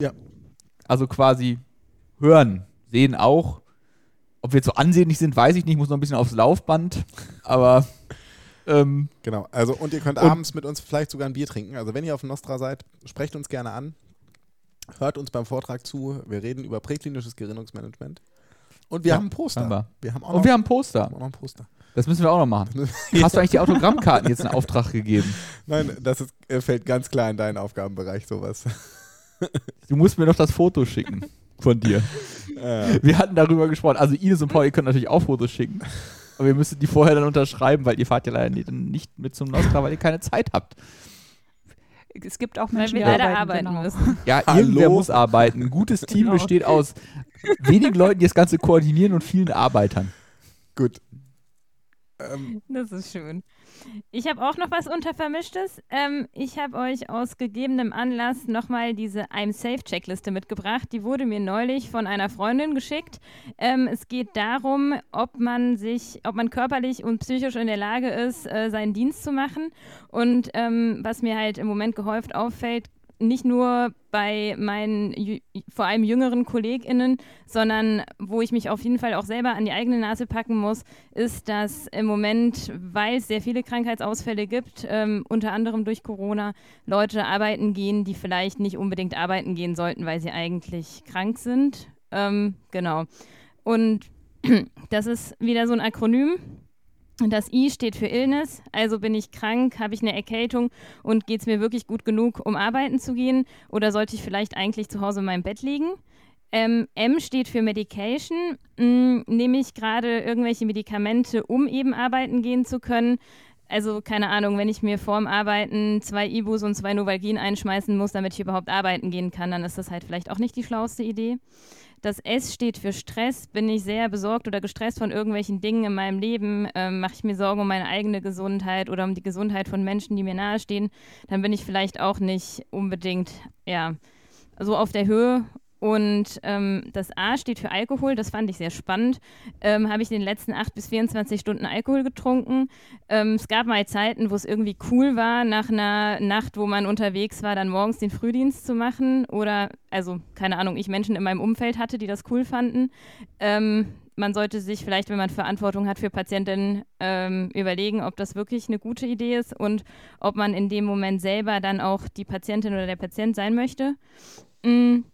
Ja. Also quasi hören, sehen auch. Ob wir jetzt so ansehnlich sind, weiß ich nicht. Ich muss noch ein bisschen aufs Laufband. Aber. Ähm, genau. Also, und ihr könnt abends mit uns vielleicht sogar ein Bier trinken. Also, wenn ihr auf Nostra seid, sprecht uns gerne an. Hört uns beim Vortrag zu. Wir reden über präklinisches Gerinnungsmanagement. Und wir Ja, haben ein Poster. haben wir. Wir haben auch und wir haben ein Poster. haben auch noch ein Poster. Das müssen wir auch noch machen. Hast du eigentlich die Autogrammkarten jetzt in Auftrag gegeben? Nein, das ist, äh, fällt ganz klar in deinen Aufgabenbereich, sowas. Du musst mir noch das Foto schicken von dir. Äh, Wir hatten darüber gesprochen. Also Ines und Paul, ihr könnt natürlich auch Fotos schicken. Aber ihr müsstet die vorher dann unterschreiben, weil ihr fahrt ja leider nicht, nicht mit zum Nostra, weil ihr keine Zeit habt. Es gibt auch Weil Menschen, wir die leider arbeiten, arbeiten genau. müssen. Ja, Hallo? irgendwer muss arbeiten. Ein gutes Team Genau. besteht aus wenigen Leuten, die das Ganze koordinieren und vielen Arbeitern. gut. Ähm, Das ist schön. Ich habe auch noch was Untervermischtes. Ähm, ich habe euch aus gegebenem Anlass nochmal diese I'm Safe Checkliste mitgebracht. Die wurde mir neulich von einer Freundin geschickt. Ähm, es geht darum, ob man sich, ob man körperlich und psychisch in der Lage ist, äh, seinen Dienst zu machen. Und ähm, was mir halt im Moment gehäuft auffällt, nicht nur bei meinen vor allem jüngeren KollegInnen, sondern wo ich mich auf jeden Fall auch selber an die eigene Nase packen muss, ist, dass im Moment, weil es sehr viele Krankheitsausfälle gibt, ähm, unter anderem durch Corona, Leute arbeiten gehen, die vielleicht nicht unbedingt arbeiten gehen sollten, weil sie eigentlich krank sind. Ähm, genau. Und das ist wieder so ein Akronym. Und das I steht für Illness, also bin ich krank, habe ich eine Erkältung und geht es mir wirklich gut genug, um arbeiten zu gehen oder sollte ich vielleicht eigentlich zu Hause in meinem Bett liegen? Ähm, M steht für Medication. Mm, Nehme ich gerade irgendwelche Medikamente, um eben arbeiten gehen zu können? Also keine Ahnung, wenn ich mir vorm Arbeiten zwei Ibus und zwei Novalgin einschmeißen muss, damit ich überhaupt arbeiten gehen kann, dann ist das halt vielleicht auch nicht die schlauste Idee. Das S steht für Stress. Bin ich sehr besorgt oder gestresst von irgendwelchen Dingen in meinem Leben? Ähm, Mache ich mir Sorgen um meine eigene Gesundheit oder um die Gesundheit von Menschen, die mir nahestehen? Dann bin ich vielleicht auch nicht unbedingt, ja, so auf der Höhe. Und ähm, das A steht für Alkohol, das fand ich sehr spannend. Ähm, Habe ich in den letzten 8 bis 24 Stunden Alkohol getrunken. Ähm, es gab mal Zeiten, wo es irgendwie cool war, nach einer Nacht, wo man unterwegs war, dann morgens den Frühdienst zu machen. Oder, also, keine Ahnung, ich Menschen in meinem Umfeld hatte, die das cool fanden. Ähm, man sollte sich vielleicht, wenn man Verantwortung hat für Patientinnen, ähm, überlegen, ob das wirklich eine gute Idee ist und ob man in dem Moment selber dann auch die Patientin oder der Patient sein möchte. Mm.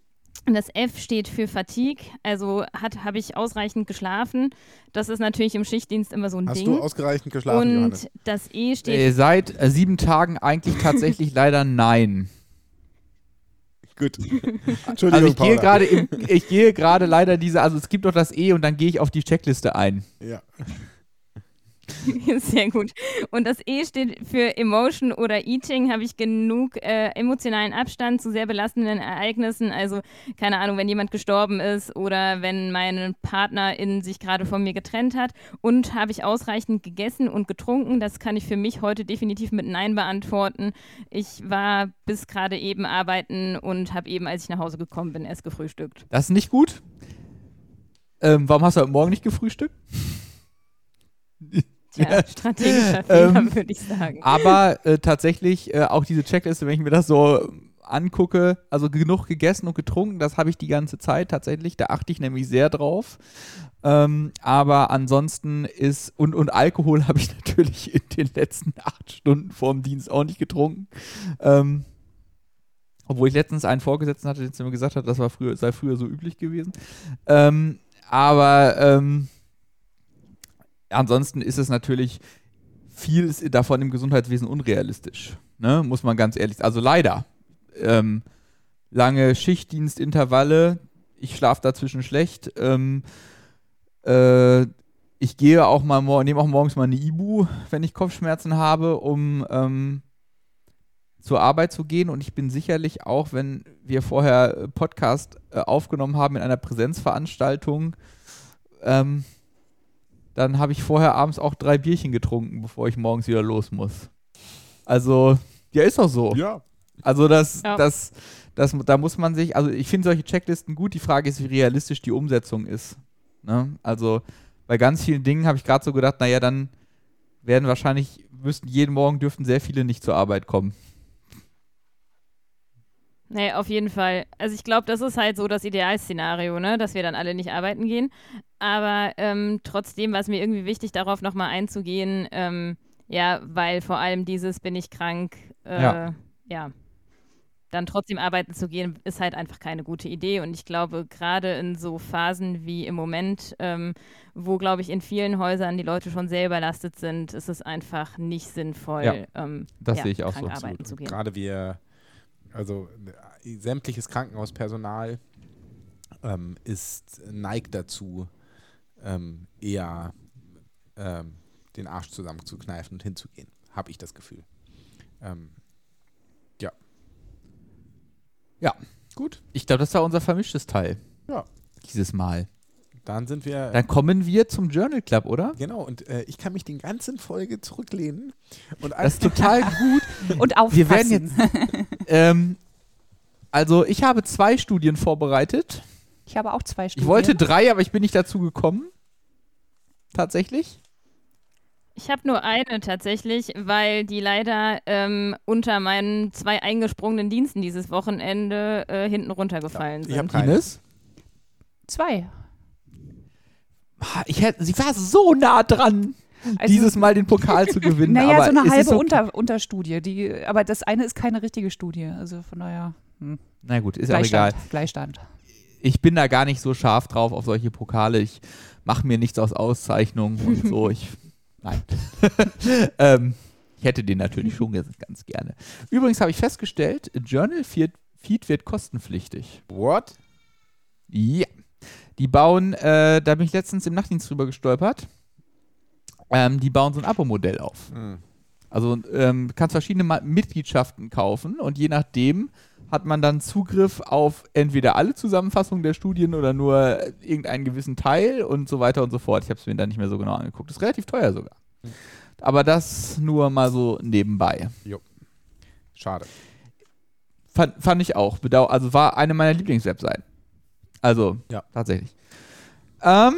Das F steht für Fatigue, also habe ich ausreichend geschlafen. Das ist natürlich im Schichtdienst immer so ein hast Ding. du ausgereichend geschlafen, und Johannes? das E steht Äh, seit äh, sieben Tagen eigentlich tatsächlich leider nein. Gut. Entschuldigung, Also ich gehe gerade ich gehe gerade leider diese, also es gibt doch das E und dann gehe ich auf die Checkliste ein. Ja. Sehr gut. Und das E steht für Emotion oder Eating. Habe ich genug äh, emotionalen Abstand zu sehr belastenden Ereignissen? Also, keine Ahnung, wenn jemand gestorben ist oder wenn mein Partnerin sich gerade von mir getrennt hat. Und habe ich ausreichend gegessen und getrunken? Das kann ich für mich heute definitiv mit Nein beantworten. Ich war bis gerade eben arbeiten und habe eben, als ich nach Hause gekommen bin, erst gefrühstückt. Das ist nicht gut. Ähm, warum hast du heute Morgen nicht gefrühstückt? Tja, strategischer Fehler, Ähm, würde ich sagen. Aber äh, tatsächlich äh, auch diese Checkliste, wenn ich mir das so angucke, also genug gegessen und getrunken, das habe ich die ganze Zeit tatsächlich. Da achte ich nämlich sehr drauf. Ähm, aber ansonsten ist, und, und Alkohol habe ich natürlich in den letzten acht Stunden vorm Dienst auch nicht getrunken. Ähm, obwohl ich letztens einen Vorgesetzten hatte, der mir gesagt hat, das war früher, sei früher so üblich gewesen. Ähm, aber ähm, ansonsten ist es natürlich viel davon im Gesundheitswesen unrealistisch. Ne? Muss man ganz ehrlich sagen. Also leider. Ähm, lange Schichtdienstintervalle, ich schlafe dazwischen schlecht. Ähm, äh, ich gehe auch mal nehme auch morgens mal eine Ibu, wenn ich Kopfschmerzen habe, um ähm, zur Arbeit zu gehen. Und ich bin sicherlich auch, wenn wir vorher Podcast äh, aufgenommen haben in einer Präsenzveranstaltung, ähm, dann habe ich vorher abends auch drei Bierchen getrunken, bevor ich morgens wieder los muss. Also, ja, ist doch so. Ja. Also das, Ja. das, das, da muss man sich, also ich finde solche Checklisten gut. Die Frage ist, wie realistisch die Umsetzung ist. Ne? Also bei ganz vielen Dingen habe ich gerade so gedacht, naja, dann werden wahrscheinlich, müssten jeden Morgen dürften sehr viele nicht zur Arbeit kommen. Nee, auf jeden Fall. Also ich glaube, das ist halt so das Idealszenario, ne? dass wir dann alle nicht arbeiten gehen. Aber ähm, trotzdem war es mir irgendwie wichtig, darauf nochmal einzugehen. Ähm, ja, weil vor allem dieses bin ich krank, äh, Ja. ja. Dann trotzdem arbeiten zu gehen, ist halt einfach keine gute Idee. Und ich glaube, gerade in so Phasen wie im Moment, ähm, wo, glaube ich, in vielen Häusern die Leute schon sehr überlastet sind, ist es einfach nicht sinnvoll, Ja, ähm, das ja, sehe ich auch krank so, arbeiten zu gehen. Gerade wir, also äh, sämtliches Krankenhauspersonal ähm, ist neigt dazu, ähm, eher ähm, den Arsch zusammenzukneifen und hinzugehen. Habe ich das Gefühl. Ähm, ja. Ja. Gut. Ich glaube, das war unser vermischtes Teil. Ja. Dieses Mal. Dann sind wir. Dann kommen wir zum Journal Club, oder? genau, und äh, ich kann mich den ganzen Folge zurücklehnen und Das ist total gut. Und aufpassen. Wir werden jetzt. Ähm, also, ich habe zwei Studien vorbereitet. Ich habe auch zwei Studien. Ich wollte drei, aber ich bin nicht dazu gekommen. Tatsächlich. Ich habe nur eine tatsächlich, weil die leider ähm, unter meinen zwei eingesprungenen Diensten dieses Wochenende äh, hinten runtergefallen ich sind. keine. Ines? zwei. Ah, Ich hätte, sie war so nah dran, Also- dieses Mal den Pokal zu gewinnen. Naja, aber so eine halbe okay. Unter, Unterstudie. Die, aber das eine ist keine richtige Studie. Also von daher. Hm. Na gut, ist auch egal. Gleichstand. Ich bin da gar nicht so scharf drauf auf solche Pokale. Ich mache mir nichts aus Auszeichnungen und so. Ich, nein. ähm, ich hätte den natürlich schon ganz, ganz gerne. Übrigens habe ich festgestellt, Journal Feed, Feed wird kostenpflichtig. What? Ja. Die bauen, äh, da bin ich letztens im Nachtdienst drüber gestolpert. Ähm, die bauen so ein Abo-Modell auf. Hm. Also ähm, du kannst verschiedene Ma Mitgliedschaften kaufen und je nachdem hat man dann Zugriff auf entweder alle Zusammenfassungen der Studien oder nur irgendeinen gewissen Teil und so weiter und so fort. Ich habe es mir dann nicht mehr so genau angeguckt. ist relativ teuer sogar. Aber das nur mal so nebenbei. Schade. Fand, fand ich auch. Bedau also war eine meiner Lieblingswebseiten. Also, Ja. tatsächlich. Ähm,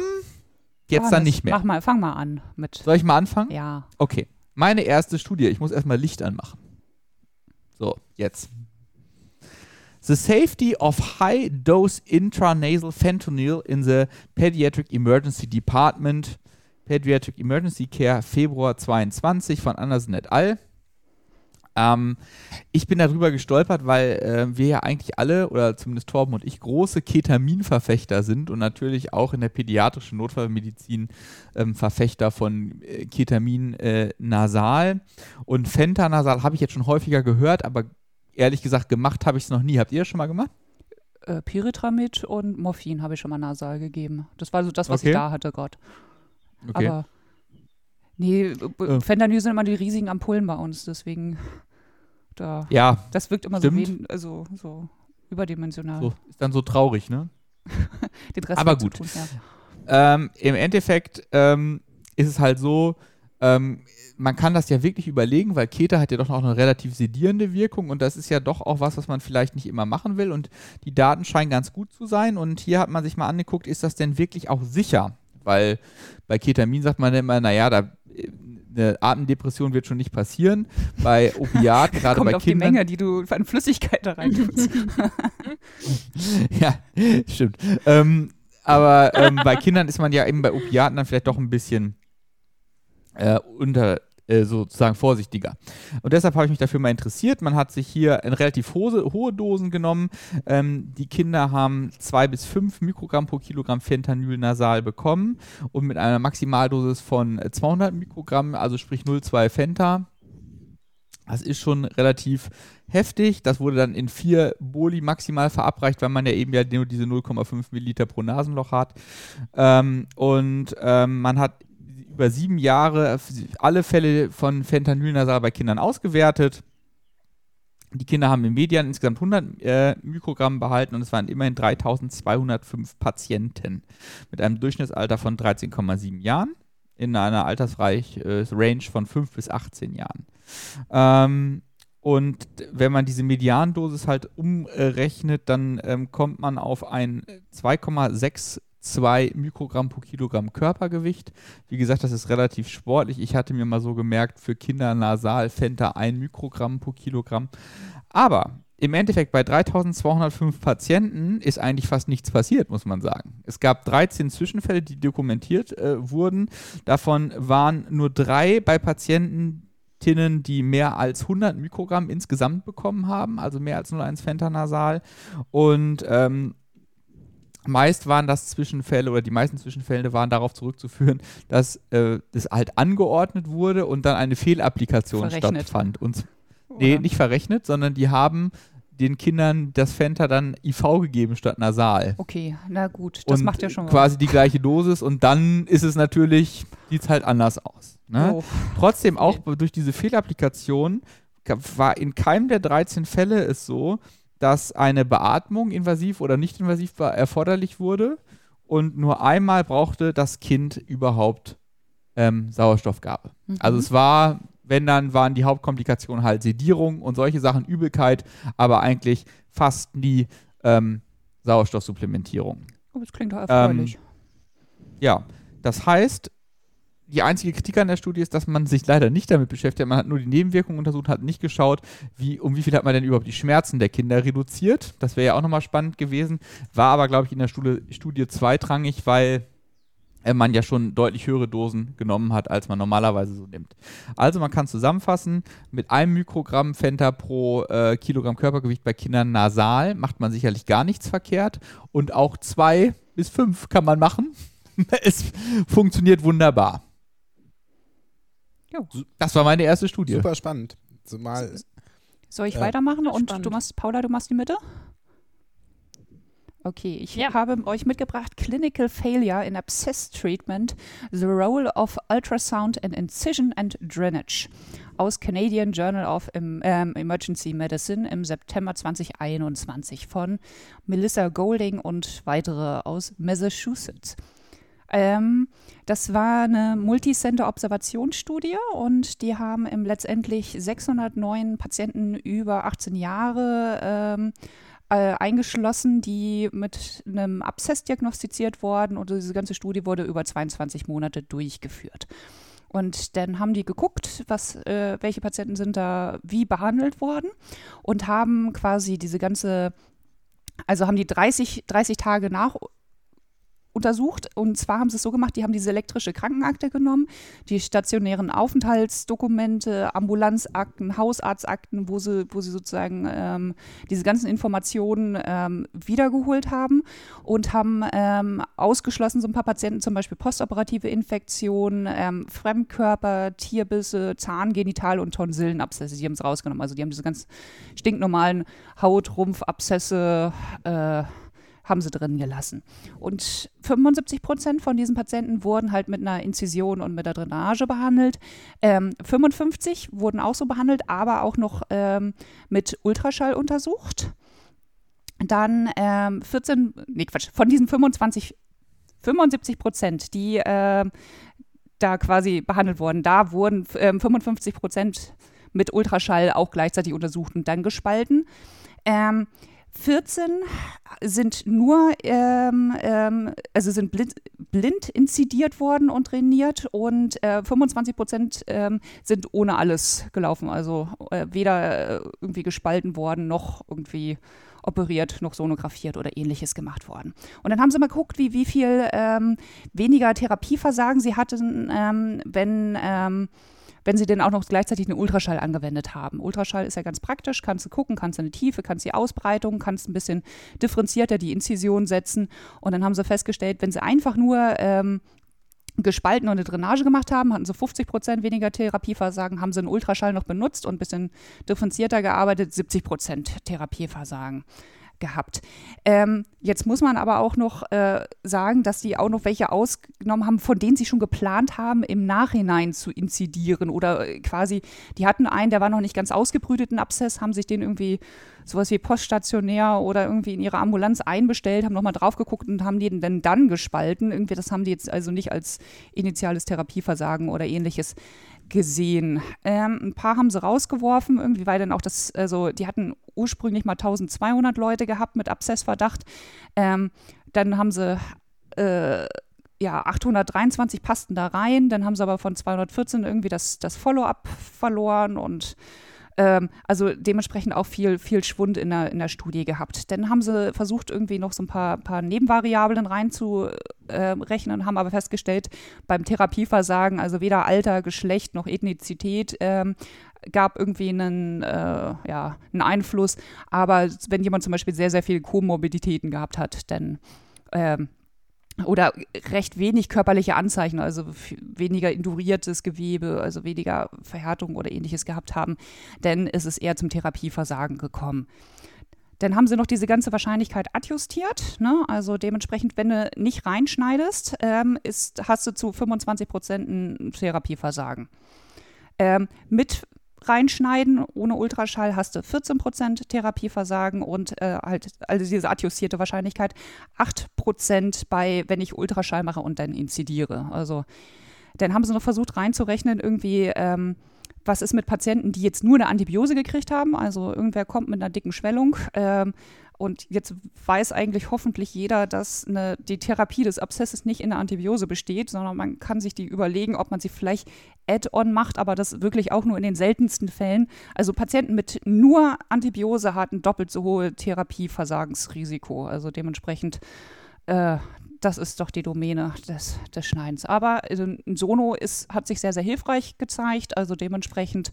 jetzt dann nicht mehr. Mach mal, fang mal an mit. Soll ich mal anfangen? Ja. Okay. Meine erste Studie. Ich muss erstmal Licht anmachen. So, jetzt. The safety of high dose intranasal fentanyl in the Pediatric Emergency Department, Pediatric Emergency Care, Februar 22 von Anderson et al. Ähm, ich bin darüber gestolpert, weil äh, wir ja eigentlich alle, oder zumindest Torben und ich, große Ketaminverfechter sind und natürlich auch in der pädiatrischen Notfallmedizin ähm, Verfechter von äh, Ketamin äh, nasal. Und Fentanasal habe ich jetzt schon häufiger gehört, aber ehrlich gesagt, gemacht habe ich es noch nie. Habt ihr das schon mal gemacht? Äh, Pyritramid und Morphin habe ich schon mal nasal gegeben. Das war so das, was Okay. ich da hatte gerade. Aber nee, b- Äh. Fentanyl sind immer die riesigen Ampullen bei uns, deswegen da. ja, Das wirkt immer Stimmt. so, wen, also, so überdimensional. so, ist dann so traurig, ne? Den Rest Aber gut. Ja. Ähm, Im Endeffekt ähm, ist es halt so, ähm, man kann das ja wirklich überlegen, weil Keta hat ja doch noch eine relativ sedierende Wirkung und das ist ja doch auch was, was man vielleicht nicht immer machen will und die Daten scheinen ganz gut zu sein und hier hat man sich mal angeguckt, ist das denn wirklich auch sicher? Weil bei Ketamin sagt man immer, naja, da eine Atemdepression wird schon nicht passieren. Bei Opiaten, gerade bei auf Kindern. die Menge, die du an Flüssigkeit da rein tust. ja, stimmt. Ähm, aber ähm, bei Kindern ist man ja eben bei Opiaten dann vielleicht doch ein bisschen äh, unter äh, sozusagen vorsichtiger. Und deshalb habe ich mich dafür mal interessiert. Man hat sich hier in relativ hohe, hohe Dosen genommen. Ähm, die Kinder haben zwei bis fünf Mikrogramm pro Kilogramm Fentanyl nasal bekommen und mit einer Maximaldosis von 200 Mikrogramm, also sprich 0,2 Fenta. Das ist schon relativ heftig. Das wurde dann in vier Boli maximal verabreicht, weil man ja eben ja nur diese 0,5 Milliliter pro Nasenloch hat. Ähm, und ähm, man hat über sieben Jahre alle Fälle von Fentanylnasal bei Kindern ausgewertet. Die Kinder haben im Median insgesamt 100 äh, Mikrogramm behalten und es waren immerhin 3205 Patienten mit einem Durchschnittsalter von 13,7 Jahren in einer Altersrange äh, Range von 5 bis 18 Jahren. Ähm, und wenn man diese Mediandosis halt umrechnet, dann ähm, kommt man auf ein 2,62 Mikrogramm pro Kilogramm Körpergewicht. Wie gesagt, das ist relativ sportlich. Ich hatte mir mal so gemerkt, für Kinder nasal Fenta 1 Mikrogramm pro Kilogramm. Aber im Endeffekt bei 3205 Patienten ist eigentlich fast nichts passiert, muss man sagen. Es gab 13 Zwischenfälle, die dokumentiert äh, wurden. Davon waren nur drei bei Patienten, die mehr als 100 Mikrogramm insgesamt bekommen haben, also mehr als 0,1 Fentanasal. Und ähm, meist waren das Zwischenfälle oder die meisten Zwischenfälle waren darauf zurückzuführen, dass äh, das halt angeordnet wurde und dann eine Fehlapplikation Verrechnet. stattfand. Und, nee, Oder? nicht verrechnet, sondern die haben den Kindern das Fenta dann IV gegeben statt nasal. Okay, na gut, das und macht ja schon was. quasi die gleiche Dosis und dann ist es natürlich, sieht es halt anders aus. Ne? Oh. Trotzdem auch durch diese Fehlapplikation war in keinem der 13 Fälle es so, dass eine Beatmung invasiv oder nicht invasiv erforderlich wurde und nur einmal brauchte das Kind überhaupt ähm, Sauerstoffgabe. Mhm. Also es war, wenn dann waren die Hauptkomplikationen halt Sedierung und solche Sachen, Übelkeit, aber eigentlich fast nie ähm, Sauerstoffsupplementierung. Oh, das klingt doch erfreulich. Ja, das heißt, die einzige Kritik an der Studie ist, dass man sich leider nicht damit beschäftigt. Man hat nur die Nebenwirkungen untersucht, hat nicht geschaut, wie, um wie viel hat man denn überhaupt die Schmerzen der Kinder reduziert. Das wäre ja auch nochmal spannend gewesen. War aber, glaube ich, in der Studie, Studie zweitrangig, weil äh, man ja schon deutlich höhere Dosen genommen hat, als man normalerweise so nimmt. Also man kann zusammenfassen, mit einem Mikrogramm Fenta pro äh, Kilogramm Körpergewicht bei Kindern nasal macht man sicherlich gar nichts verkehrt und auch zwei bis fünf kann man machen. es funktioniert wunderbar. Jo. Das war meine erste Studie. Super spannend. Zumal Soll ich Ja. weitermachen und Spannend. du machst, Paula, du machst die Mitte? Okay, ich Ja. habe euch mitgebracht Clinical Failure in Abscess Treatment, The Role of Ultrasound and Incision and Drainage aus Canadian Journal of ähm, Emergency Medicine im September 2021 von Melissa Golding und weitere aus Massachusetts. Ähm, das war eine Multicenter-Observationsstudie und die haben im letztendlich 609 Patienten über 18 Jahre ähm, äh, eingeschlossen, die mit einem Abszess diagnostiziert wurden und diese ganze Studie wurde über 22 Monate durchgeführt. Und dann haben die geguckt, was, äh, welche Patienten sind da wie behandelt worden und haben quasi diese ganze, also haben die 30, 30 Tage nach untersucht. Und zwar haben sie es so gemacht, die haben diese elektrische Krankenakte genommen, die stationären Aufenthaltsdokumente, Ambulanzakten, Hausarztakten, wo sie, wo sie sozusagen ähm, diese ganzen Informationen ähm, wiedergeholt haben und haben ähm, ausgeschlossen so ein paar Patienten, zum Beispiel postoperative Infektionen, ähm, Fremdkörper, Tierbisse, Zahn, Genital- und Tonsillenabszesse. Die haben es rausgenommen. Also die haben diese ganz stinknormalen Haut-Rumpfabszesse äh, haben sie drin gelassen. Und 75 Prozent von diesen Patienten wurden halt mit einer Inzision und mit der Drainage behandelt. Ähm, 55 wurden auch so behandelt, aber auch noch ähm, mit Ultraschall untersucht. Dann ähm, 14, nee Quatsch, von diesen 25, 75 Prozent, die ähm, da quasi behandelt worden. Da wurden ähm, 55 Prozent mit Ultraschall auch gleichzeitig untersucht und dann gespalten. Ähm, 14 sind nur, ähm, ähm, also sind blind, blind, inzidiert worden und trainiert und äh, 25 Prozent ähm, sind ohne alles gelaufen, also äh, weder äh, irgendwie gespalten worden noch irgendwie operiert, noch sonografiert oder ähnliches gemacht worden. Und dann haben sie mal geguckt, wie, wie viel ähm, weniger Therapieversagen sie hatten, ähm, wenn ähm, wenn sie denn auch noch gleichzeitig einen Ultraschall angewendet haben. Ultraschall ist ja ganz praktisch, kannst du gucken, kannst du eine Tiefe, kannst die Ausbreitung, kannst ein bisschen differenzierter die Inzision setzen. Und dann haben sie festgestellt, wenn sie einfach nur ähm, gespalten und eine Drainage gemacht haben, hatten sie 50 Prozent weniger Therapieversagen, haben sie einen Ultraschall noch benutzt und ein bisschen differenzierter gearbeitet, 70 Prozent Therapieversagen gehabt. Ähm, jetzt muss man aber auch noch äh, sagen, dass die auch noch welche ausgenommen haben, von denen sie schon geplant haben, im Nachhinein zu inzidieren oder äh, quasi, die hatten einen, der war noch nicht ganz ausgebrüteten Abszess, haben sich den irgendwie sowas wie poststationär oder irgendwie in ihre Ambulanz einbestellt, haben nochmal drauf geguckt und haben den dann, dann gespalten. Irgendwie, das haben die jetzt also nicht als initiales Therapieversagen oder ähnliches gesehen. Ähm, ein paar haben sie rausgeworfen, irgendwie, weil dann auch das, also die hatten ursprünglich mal 1200 Leute gehabt mit Abszessverdacht. Ähm, dann haben sie äh, ja, 823 passten da rein, dann haben sie aber von 214 irgendwie das, das Follow-up verloren und ähm, also dementsprechend auch viel, viel Schwund in der, in der Studie gehabt. Dann haben sie versucht, irgendwie noch so ein paar, paar Nebenvariablen reinzurechnen, äh, haben aber festgestellt, beim Therapieversagen, also weder Alter, Geschlecht noch Ethnizität, ähm, gab irgendwie einen, äh, ja, einen Einfluss. Aber wenn jemand zum Beispiel sehr, sehr viele Komorbiditäten gehabt hat, dann ähm, oder recht wenig körperliche Anzeichen, also weniger induriertes Gewebe, also weniger Verhärtung oder ähnliches gehabt haben, denn ist es eher zum Therapieversagen gekommen. Dann haben sie noch diese ganze Wahrscheinlichkeit adjustiert. Ne? Also dementsprechend, wenn du nicht reinschneidest, ähm, ist, hast du zu 25 Prozent ein Therapieversagen. Ähm, mit reinschneiden. Ohne Ultraschall hast du 14% Therapieversagen und äh, halt, also diese adjustierte Wahrscheinlichkeit 8% bei, wenn ich Ultraschall mache und dann inzidiere. Also dann haben sie noch versucht reinzurechnen, irgendwie, ähm, was ist mit Patienten, die jetzt nur eine Antibiose gekriegt haben. Also irgendwer kommt mit einer dicken Schwellung. Ähm, und jetzt weiß eigentlich hoffentlich jeder, dass eine, die Therapie des Abszesses nicht in der Antibiose besteht, sondern man kann sich die überlegen, ob man sie vielleicht Add-on macht, aber das wirklich auch nur in den seltensten Fällen. Also Patienten mit nur Antibiose hatten doppelt so hohe Therapieversagensrisiko. Also dementsprechend, äh, das ist doch die Domäne des, des Schneidens. Aber ein Sono ist, hat sich sehr, sehr hilfreich gezeigt. Also dementsprechend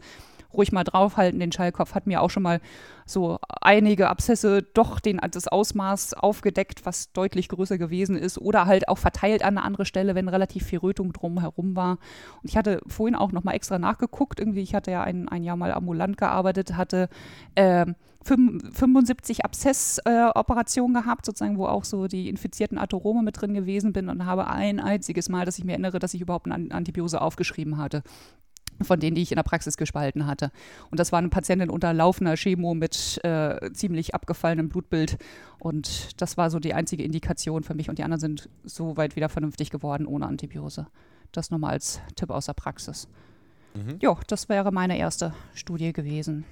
ruhig mal draufhalten. Den Schallkopf hat mir auch schon mal so einige Abszesse doch den, das Ausmaß aufgedeckt, was deutlich größer gewesen ist oder halt auch verteilt an eine andere Stelle, wenn relativ viel Rötung drumherum war. Und ich hatte vorhin auch noch mal extra nachgeguckt. Irgendwie, ich hatte ja ein, ein Jahr mal ambulant gearbeitet, hatte äh, 75 Abszessoperationen äh, gehabt, sozusagen, wo auch so die infizierten Atorome mit drin gewesen bin und habe ein einziges Mal, dass ich mir erinnere, dass ich überhaupt eine Antibiose aufgeschrieben hatte von denen, die ich in der Praxis gespalten hatte. Und das war eine Patientin unter laufender Chemo mit äh, ziemlich abgefallenem Blutbild. Und das war so die einzige Indikation für mich. Und die anderen sind so weit wieder vernünftig geworden ohne Antibiose. Das nochmal als Tipp aus der Praxis. Mhm. Jo, das wäre meine erste Studie gewesen.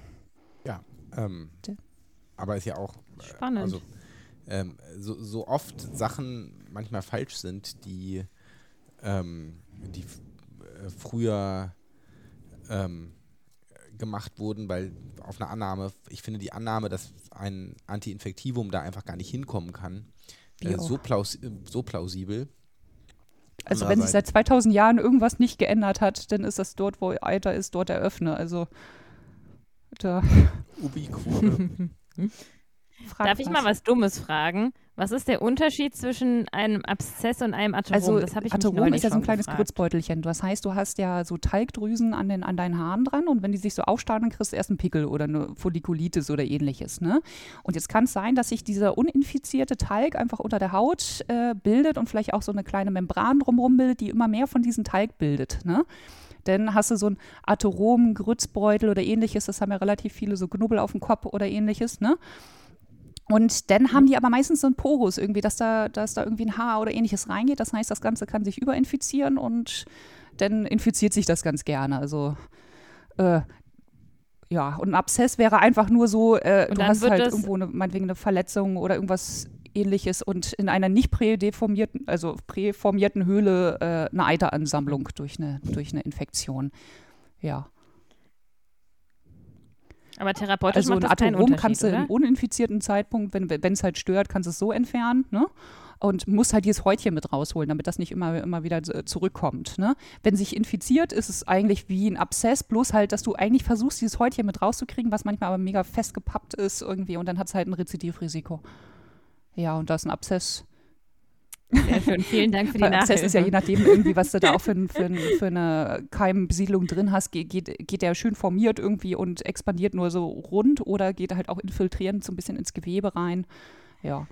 Ja, ähm, aber ist ja auch äh, spannend. Also, ähm, so, so, oft Sachen manchmal falsch sind, die, ähm, die äh, früher ähm, gemacht wurden, weil auf eine Annahme, ich finde die Annahme, dass ein Antiinfektivum da einfach gar nicht hinkommen kann, äh, so, plaus so plausibel. Also wenn sich seit 2000 Jahren irgendwas nicht geändert hat, dann ist das dort, wo Alter ist, dort eröffne. Also da. Ubiquo. Darf ich mal was Dummes fragen? Was ist der Unterschied zwischen einem Abszess und einem Atherom? Also das habe ich Atherom ist ja so ein kleines Grützbeutelchen. Das heißt, du hast ja so Talgdrüsen an, den, an deinen Haaren dran und wenn die sich so aufstauen, dann kriegst du erst einen Pickel oder eine Follikulitis oder ähnliches. Ne? Und jetzt kann es sein, dass sich dieser uninfizierte Talg einfach unter der Haut äh, bildet und vielleicht auch so eine kleine Membran drumherum bildet, die immer mehr von diesem Talg bildet. Ne? Dann hast du so ein Atherom, Grützbeutel oder ähnliches, das haben ja relativ viele so Knubbel auf dem Kopf oder ähnliches. Ne? Und dann haben die aber meistens so einen Porus irgendwie, dass da, dass da irgendwie ein Haar oder ähnliches reingeht. Das heißt, das Ganze kann sich überinfizieren und dann infiziert sich das ganz gerne. Also äh, ja, und ein Abszess wäre einfach nur so, äh, du hast halt irgendwo eine, meinetwegen eine Verletzung oder irgendwas ähnliches und in einer nicht prädeformierten, also präformierten Höhle äh, eine Eiteransammlung durch eine, durch eine Infektion. Ja. Aber therapeutisch also macht das ein Atom kannst du im uninfizierten Zeitpunkt, wenn es halt stört, kannst du es so entfernen, ne? Und musst halt dieses Häutchen mit rausholen, damit das nicht immer, immer wieder zurückkommt. Ne? Wenn sich infiziert, ist es eigentlich wie ein Abszess, bloß halt, dass du eigentlich versuchst, dieses Häutchen mit rauszukriegen, was manchmal aber mega festgepappt ist irgendwie und dann hat es halt ein Rezidivrisiko. Ja, und da ist ein Abszess sehr schön, vielen Dank für die Nachricht. Das ist ja je nachdem irgendwie, was du da auch für, für, für eine Keimbesiedlung drin hast, geht, geht der schön formiert irgendwie und expandiert nur so rund oder geht er halt auch infiltrierend so ein bisschen ins Gewebe rein. Ja.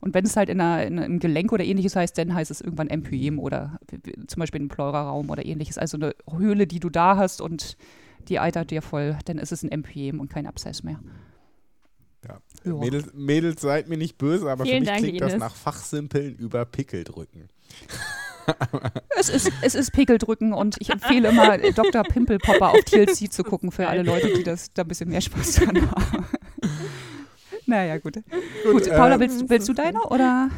Und wenn es halt in, einer, in einem Gelenk oder ähnliches heißt, dann heißt es irgendwann Empyem oder zum Beispiel ein Pleuraraum oder ähnliches. Also eine Höhle, die du da hast und die eitert dir voll, dann ist es ein Empyem und kein Abszess mehr. Ja. Mädels, Mädels, seid mir nicht böse, aber Vielen für mich Dank, klingt Ines. das nach Fachsimpeln über Pickeldrücken. es, ist, es ist Pickeldrücken und ich empfehle immer Dr. Pimpelpopper auf TLC zu gucken für alle Leute, die das da ein bisschen mehr Spaß dran haben. naja, gut. Gut, gut Paula, äh, willst, willst du deine oder?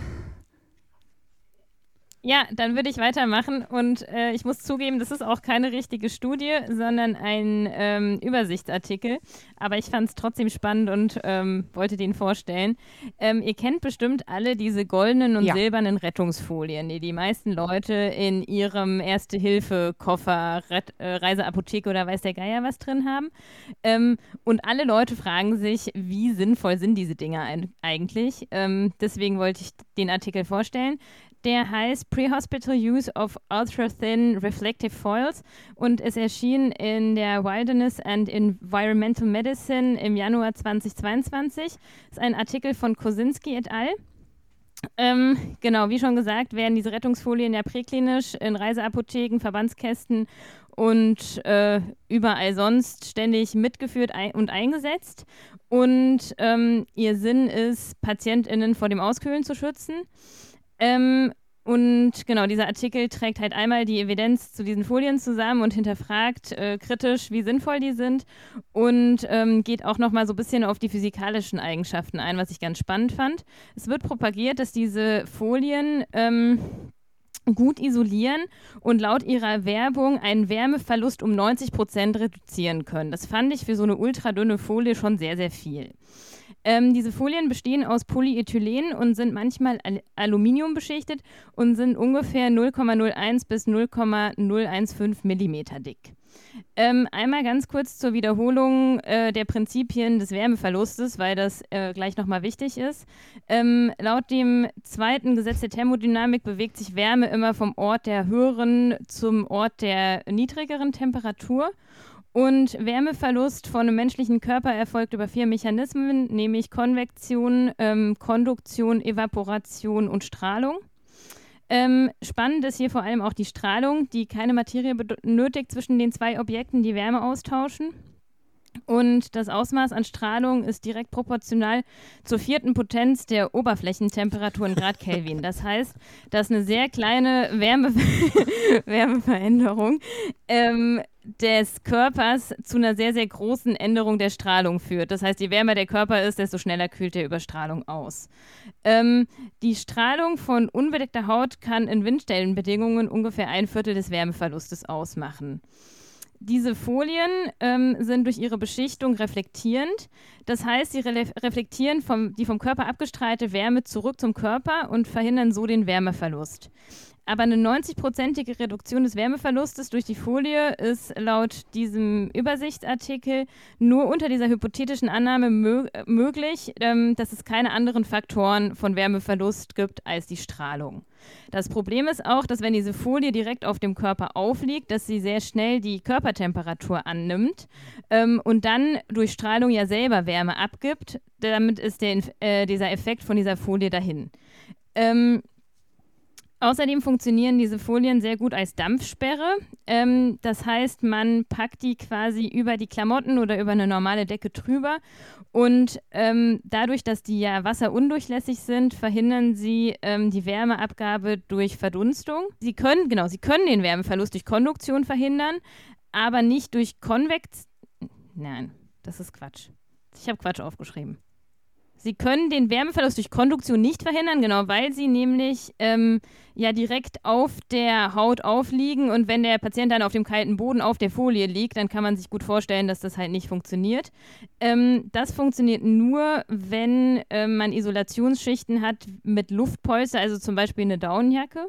Ja, dann würde ich weitermachen und äh, ich muss zugeben, das ist auch keine richtige Studie, sondern ein ähm, Übersichtsartikel. Aber ich fand es trotzdem spannend und ähm, wollte den vorstellen. Ähm, ihr kennt bestimmt alle diese goldenen und ja. silbernen Rettungsfolien, die die meisten Leute in ihrem Erste-Hilfe-Koffer, äh, Reiseapotheke oder weiß der Geier was drin haben. Ähm, und alle Leute fragen sich, wie sinnvoll sind diese Dinge eigentlich? Ähm, deswegen wollte ich den Artikel vorstellen. Der heißt Pre-Hospital Use of Ultra-Thin Reflective Foils und es erschien in der Wilderness and Environmental Medicine im Januar 2022. Das ist ein Artikel von Kosinski et al. Ähm, genau, wie schon gesagt, werden diese Rettungsfolien ja präklinisch in Reiseapotheken, Verbandskästen und äh, überall sonst ständig mitgeführt ein und eingesetzt. Und ähm, ihr Sinn ist, PatientInnen vor dem Auskühlen zu schützen. Ähm, und genau, dieser Artikel trägt halt einmal die Evidenz zu diesen Folien zusammen und hinterfragt äh, kritisch, wie sinnvoll die sind und ähm, geht auch nochmal so ein bisschen auf die physikalischen Eigenschaften ein, was ich ganz spannend fand. Es wird propagiert, dass diese Folien ähm, gut isolieren und laut ihrer Werbung einen Wärmeverlust um 90 Prozent reduzieren können. Das fand ich für so eine ultradünne Folie schon sehr, sehr viel. Ähm, diese Folien bestehen aus Polyethylen und sind manchmal Al Aluminium beschichtet und sind ungefähr 0,01 bis 0,015 Millimeter dick. Ähm, einmal ganz kurz zur Wiederholung äh, der Prinzipien des Wärmeverlustes, weil das äh, gleich nochmal wichtig ist. Ähm, laut dem zweiten Gesetz der Thermodynamik bewegt sich Wärme immer vom Ort der höheren zum Ort der niedrigeren Temperatur. Und Wärmeverlust von einem menschlichen Körper erfolgt über vier Mechanismen, nämlich Konvektion, ähm, Konduktion, Evaporation und Strahlung. Ähm, spannend ist hier vor allem auch die Strahlung, die keine Materie benötigt zwischen den zwei Objekten, die Wärme austauschen. Und das Ausmaß an Strahlung ist direkt proportional zur vierten Potenz der Oberflächentemperatur in Grad Kelvin. Das heißt, dass eine sehr kleine Wärme Wärmeveränderung ähm, des Körpers zu einer sehr, sehr großen Änderung der Strahlung führt. Das heißt, je wärmer der Körper ist, desto schneller kühlt er über Strahlung aus. Ähm, die Strahlung von unbedeckter Haut kann in Windstellenbedingungen ungefähr ein Viertel des Wärmeverlustes ausmachen. Diese Folien ähm, sind durch ihre Beschichtung reflektierend. Das heißt, sie re reflektieren vom, die vom Körper abgestrahlte Wärme zurück zum Körper und verhindern so den Wärmeverlust. Aber eine 90-prozentige Reduktion des Wärmeverlustes durch die Folie ist laut diesem Übersichtsartikel nur unter dieser hypothetischen Annahme mö möglich, ähm, dass es keine anderen Faktoren von Wärmeverlust gibt als die Strahlung. Das Problem ist auch, dass wenn diese Folie direkt auf dem Körper aufliegt, dass sie sehr schnell die Körpertemperatur annimmt ähm, und dann durch Strahlung ja selber Wärme abgibt. Damit ist der, äh, dieser Effekt von dieser Folie dahin. Ähm, Außerdem funktionieren diese Folien sehr gut als Dampfsperre. Ähm, das heißt, man packt die quasi über die Klamotten oder über eine normale Decke drüber. Und ähm, dadurch, dass die ja wasserundurchlässig sind, verhindern sie ähm, die Wärmeabgabe durch Verdunstung. Sie können, genau, sie können den Wärmeverlust durch Konduktion verhindern, aber nicht durch Konvektion. Nein, das ist Quatsch. Ich habe Quatsch aufgeschrieben. Sie können den Wärmeverlust durch Konduktion nicht verhindern, genau, weil sie nämlich ähm, ja direkt auf der Haut aufliegen und wenn der Patient dann auf dem kalten Boden auf der Folie liegt, dann kann man sich gut vorstellen, dass das halt nicht funktioniert. Ähm, das funktioniert nur, wenn ähm, man Isolationsschichten hat mit Luftpolster, also zum Beispiel eine Daunenjacke.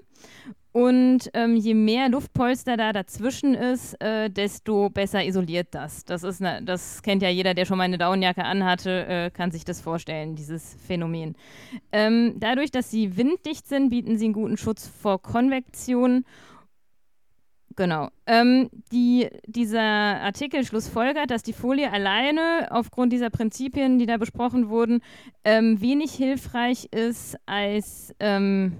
Und ähm, je mehr Luftpolster da dazwischen ist, äh, desto besser isoliert das. Das, ist ne, das kennt ja jeder, der schon mal eine Daunenjacke anhatte, äh, kann sich das vorstellen, dieses Phänomen. Ähm, dadurch, dass sie winddicht sind, bieten sie einen guten Schutz vor Konvektion. Genau. Ähm, die, dieser Artikel schlussfolgert, dass die Folie alleine aufgrund dieser Prinzipien, die da besprochen wurden, ähm, wenig hilfreich ist als ähm,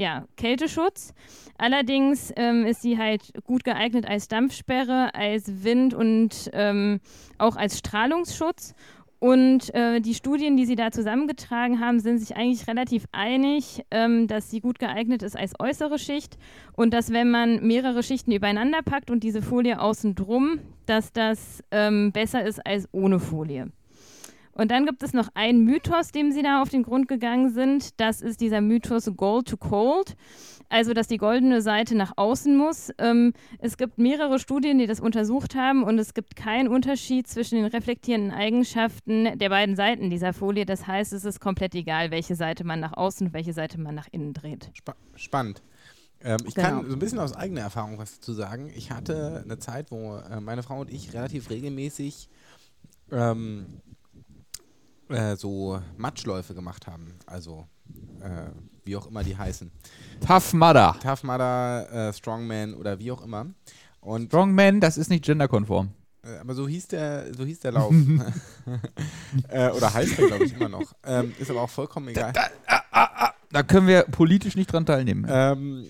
ja, Kälteschutz. Allerdings ähm, ist sie halt gut geeignet als Dampfsperre, als Wind- und ähm, auch als Strahlungsschutz. Und äh, die Studien, die sie da zusammengetragen haben, sind sich eigentlich relativ einig, ähm, dass sie gut geeignet ist als äußere Schicht und dass wenn man mehrere Schichten übereinander packt und diese Folie außen drum, dass das ähm, besser ist als ohne Folie. Und dann gibt es noch einen Mythos, dem sie da auf den Grund gegangen sind. Das ist dieser Mythos Gold to Cold, also dass die goldene Seite nach außen muss. Ähm, es gibt mehrere Studien, die das untersucht haben und es gibt keinen Unterschied zwischen den reflektierenden Eigenschaften der beiden Seiten dieser Folie. Das heißt, es ist komplett egal, welche Seite man nach außen und welche Seite man nach innen dreht. Sp spannend. Ähm, ich genau. kann so ein bisschen aus eigener Erfahrung was dazu sagen. Ich hatte eine Zeit, wo äh, meine Frau und ich relativ regelmäßig ähm, äh, so Matschläufe gemacht haben. Also äh, wie auch immer die heißen. Tough Mudder. Tough Mudder, äh, Strongman oder wie auch immer. Und Strongman, das ist nicht genderkonform. Äh, aber so hieß der, so hieß der Lauf. Äh, oder heißt der, glaube ich, immer noch. Ähm, ist aber auch vollkommen egal. Da, da, ah, ah, da, können wir politisch nicht dran teilnehmen. Ähm,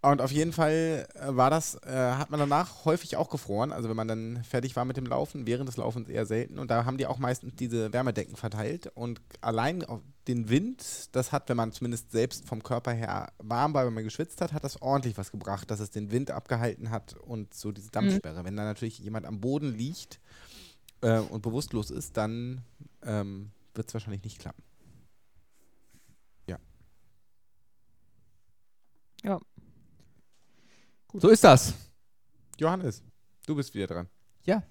und auf jeden Fall äh, war das, äh, hat man danach häufig auch gefroren. Also wenn man dann fertig war mit dem Laufen, während des Laufens eher selten. Und da haben die auch meistens diese Wärmedecken verteilt. Und allein den Wind, das hat, wenn man zumindest selbst vom Körper her warm war, wenn man geschwitzt hat, hat das ordentlich was gebracht, dass es den Wind abgehalten hat und so diese Dampfsperre. Mhm. Wenn da natürlich jemand am Boden liegt äh, und bewusstlos ist, dann ähm, wird es wahrscheinlich nicht klappen. Ja. Ja. Gut. So ist das. Johannes, du bist wieder dran. Ja.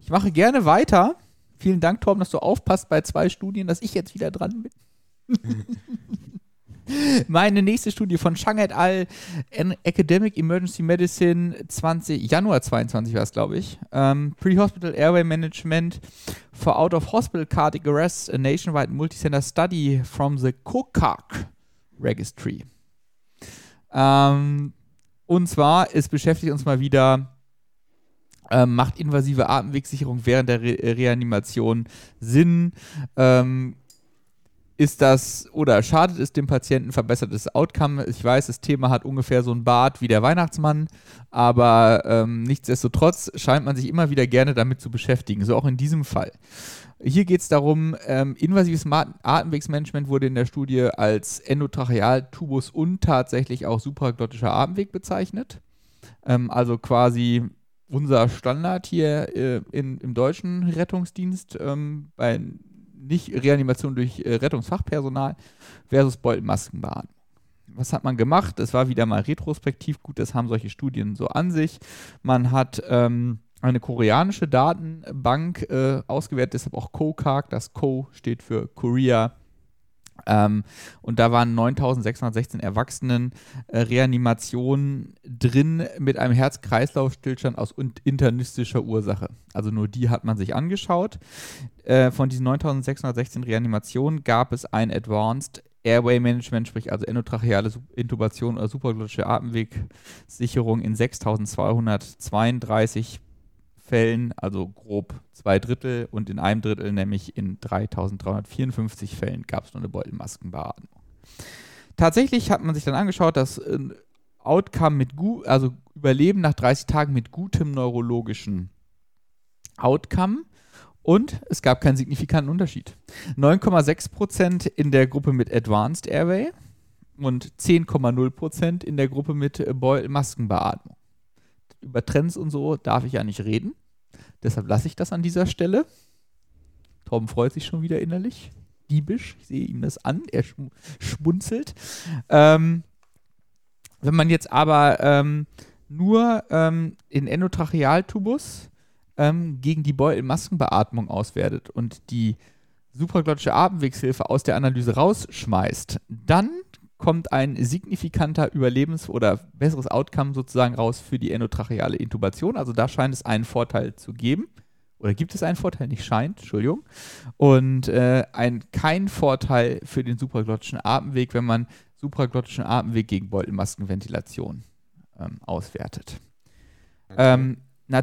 Ich mache gerne weiter. Vielen Dank, Tom, dass du aufpasst bei zwei Studien, dass ich jetzt wieder dran bin. Meine nächste Studie von Chang et al. Academic Emergency Medicine 20, Januar 22 war es, glaube ich. Um, Pre-Hospital Airway Management for Out-of-Hospital Cardiac Arrest, a nationwide multicenter study from the COCAC Registry. Um, und zwar, es beschäftigt uns mal wieder, äh, macht invasive Atemwegssicherung während der Re Reanimation Sinn? Ähm, ist das oder schadet es dem Patienten, verbessert es Outcome? Ich weiß, das Thema hat ungefähr so ein Bart wie der Weihnachtsmann, aber ähm, nichtsdestotrotz scheint man sich immer wieder gerne damit zu beschäftigen, so auch in diesem Fall. Hier geht es darum, ähm, invasives Atemwegsmanagement wurde in der Studie als Endotrachealtubus und tatsächlich auch supraglottischer Atemweg bezeichnet. Ähm, also quasi unser Standard hier äh, in, im deutschen Rettungsdienst ähm, bei nicht Reanimation durch äh, Rettungsfachpersonal versus Beutelmaskenbeatmung. Was hat man gemacht? Es war wieder mal retrospektiv gut, das haben solche Studien so an sich. Man hat ähm, eine koreanische Datenbank äh, ausgewertet, deshalb auch COCAG. Das Co steht für Korea. Ähm, und da waren 9616 Erwachsenen äh, Reanimationen drin mit einem Herz-Kreislauf-Stillstand aus internistischer Ursache. Also nur die hat man sich angeschaut. Äh, von diesen 9616 Reanimationen gab es ein Advanced Airway Management, sprich also endotracheale Intubation oder supraglottische Atemwegsicherung in 6232 Fällen, also grob zwei Drittel, und in einem Drittel, nämlich in 3354 Fällen, gab es nur eine Beutelmaskenbeatmung. tatsächlich hat man sich dann angeschaut, dass äh, Outcome mit gut, also Überleben nach 30 Tagen mit gutem neurologischen Outcome und es gab keinen signifikanten Unterschied. 9,6% in der Gruppe mit Advanced Airway und 10,0% in der Gruppe mit äh, Maskenbeatmung. Über Trends und so darf ich ja nicht reden. Deshalb lasse ich das an dieser Stelle. Torben freut sich schon wieder innerlich. Diebisch. Ich sehe ihm das an. Er schmunzelt. Ähm, wenn man jetzt aber ähm, nur ähm, in Endotrachealtubus ähm, gegen die Beutelmaskenbeatmung auswertet und die supraglottische Atemwegshilfe aus der Analyse rausschmeißt, dann kommt ein signifikanter Überlebens- oder besseres Outcome sozusagen raus für die endotracheale Intubation. Also da scheint es einen Vorteil zu geben. Oder gibt es einen Vorteil? Nicht scheint, Entschuldigung. Und äh, ein, kein Vorteil für den supraglottischen Atemweg, wenn man supraglottischen Atemweg gegen Beutelmaskenventilation ähm, auswertet. Okay. Ähm, na,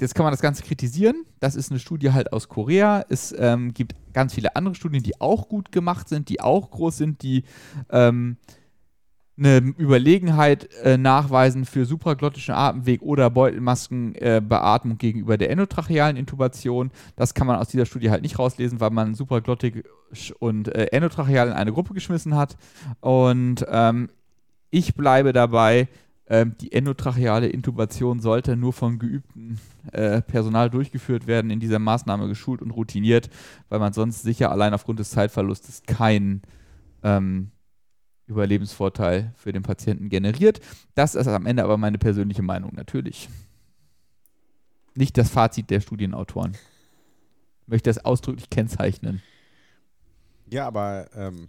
jetzt kann man das Ganze kritisieren. Das ist eine Studie halt aus Korea. Es ähm, gibt ganz viele andere Studien, die auch gut gemacht sind, die auch groß sind, die ähm, eine Überlegenheit äh, nachweisen für supraglottischen Atemweg oder Beutelmaskenbeatmung äh, gegenüber der endotrachealen Intubation. Das kann man aus dieser Studie halt nicht rauslesen, weil man supraglottisch und äh, endotracheal in eine Gruppe geschmissen hat. Und ähm, ich bleibe dabei, ähm, die endotracheale Intubation sollte nur von geübtem äh, Personal durchgeführt werden, in dieser Maßnahme geschult und routiniert, weil man sonst sicher allein aufgrund des Zeitverlustes keinen ähm, Überlebensvorteil für den Patienten generiert. Das ist am Ende aber meine persönliche Meinung, natürlich. Nicht das Fazit der Studienautoren. Ich möchte das ausdrücklich kennzeichnen. Ja, aber ähm,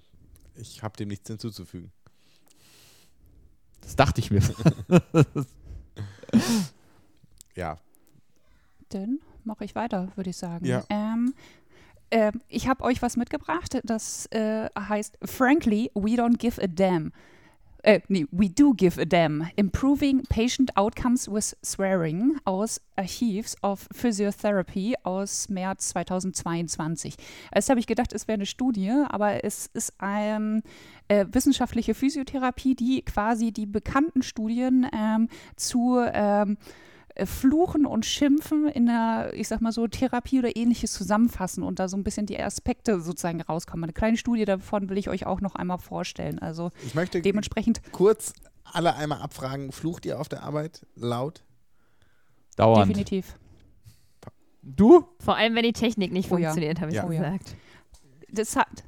ich habe dem nichts hinzuzufügen. Das dachte ich mir. ja. Dann mache ich weiter, würde ich sagen. Ja. Ähm, äh, ich habe euch was mitgebracht, das äh, heißt Frankly, we don't give a damn. Äh, nee, we do give a damn. Improving Patient Outcomes with Swearing aus Archives of Physiotherapy aus März 2022. Erst habe ich gedacht, es wäre eine Studie, aber es ist eine äh, wissenschaftliche Physiotherapie, die quasi die bekannten Studien ähm, zu ähm, äh, Fluchen und Schimpfen in der, ich sag mal so, Therapie oder ähnliches zusammenfassen und da so ein bisschen die Aspekte sozusagen rauskommen. Eine kleine Studie davon will ich euch auch noch einmal vorstellen. Also ich möchte dementsprechend kurz alle einmal abfragen, flucht ihr auf der Arbeit laut? Dauernd. Definitiv. Du? Vor allem, wenn die Technik nicht Oh ja. funktioniert, habe ich Ja. gesagt. Das hat,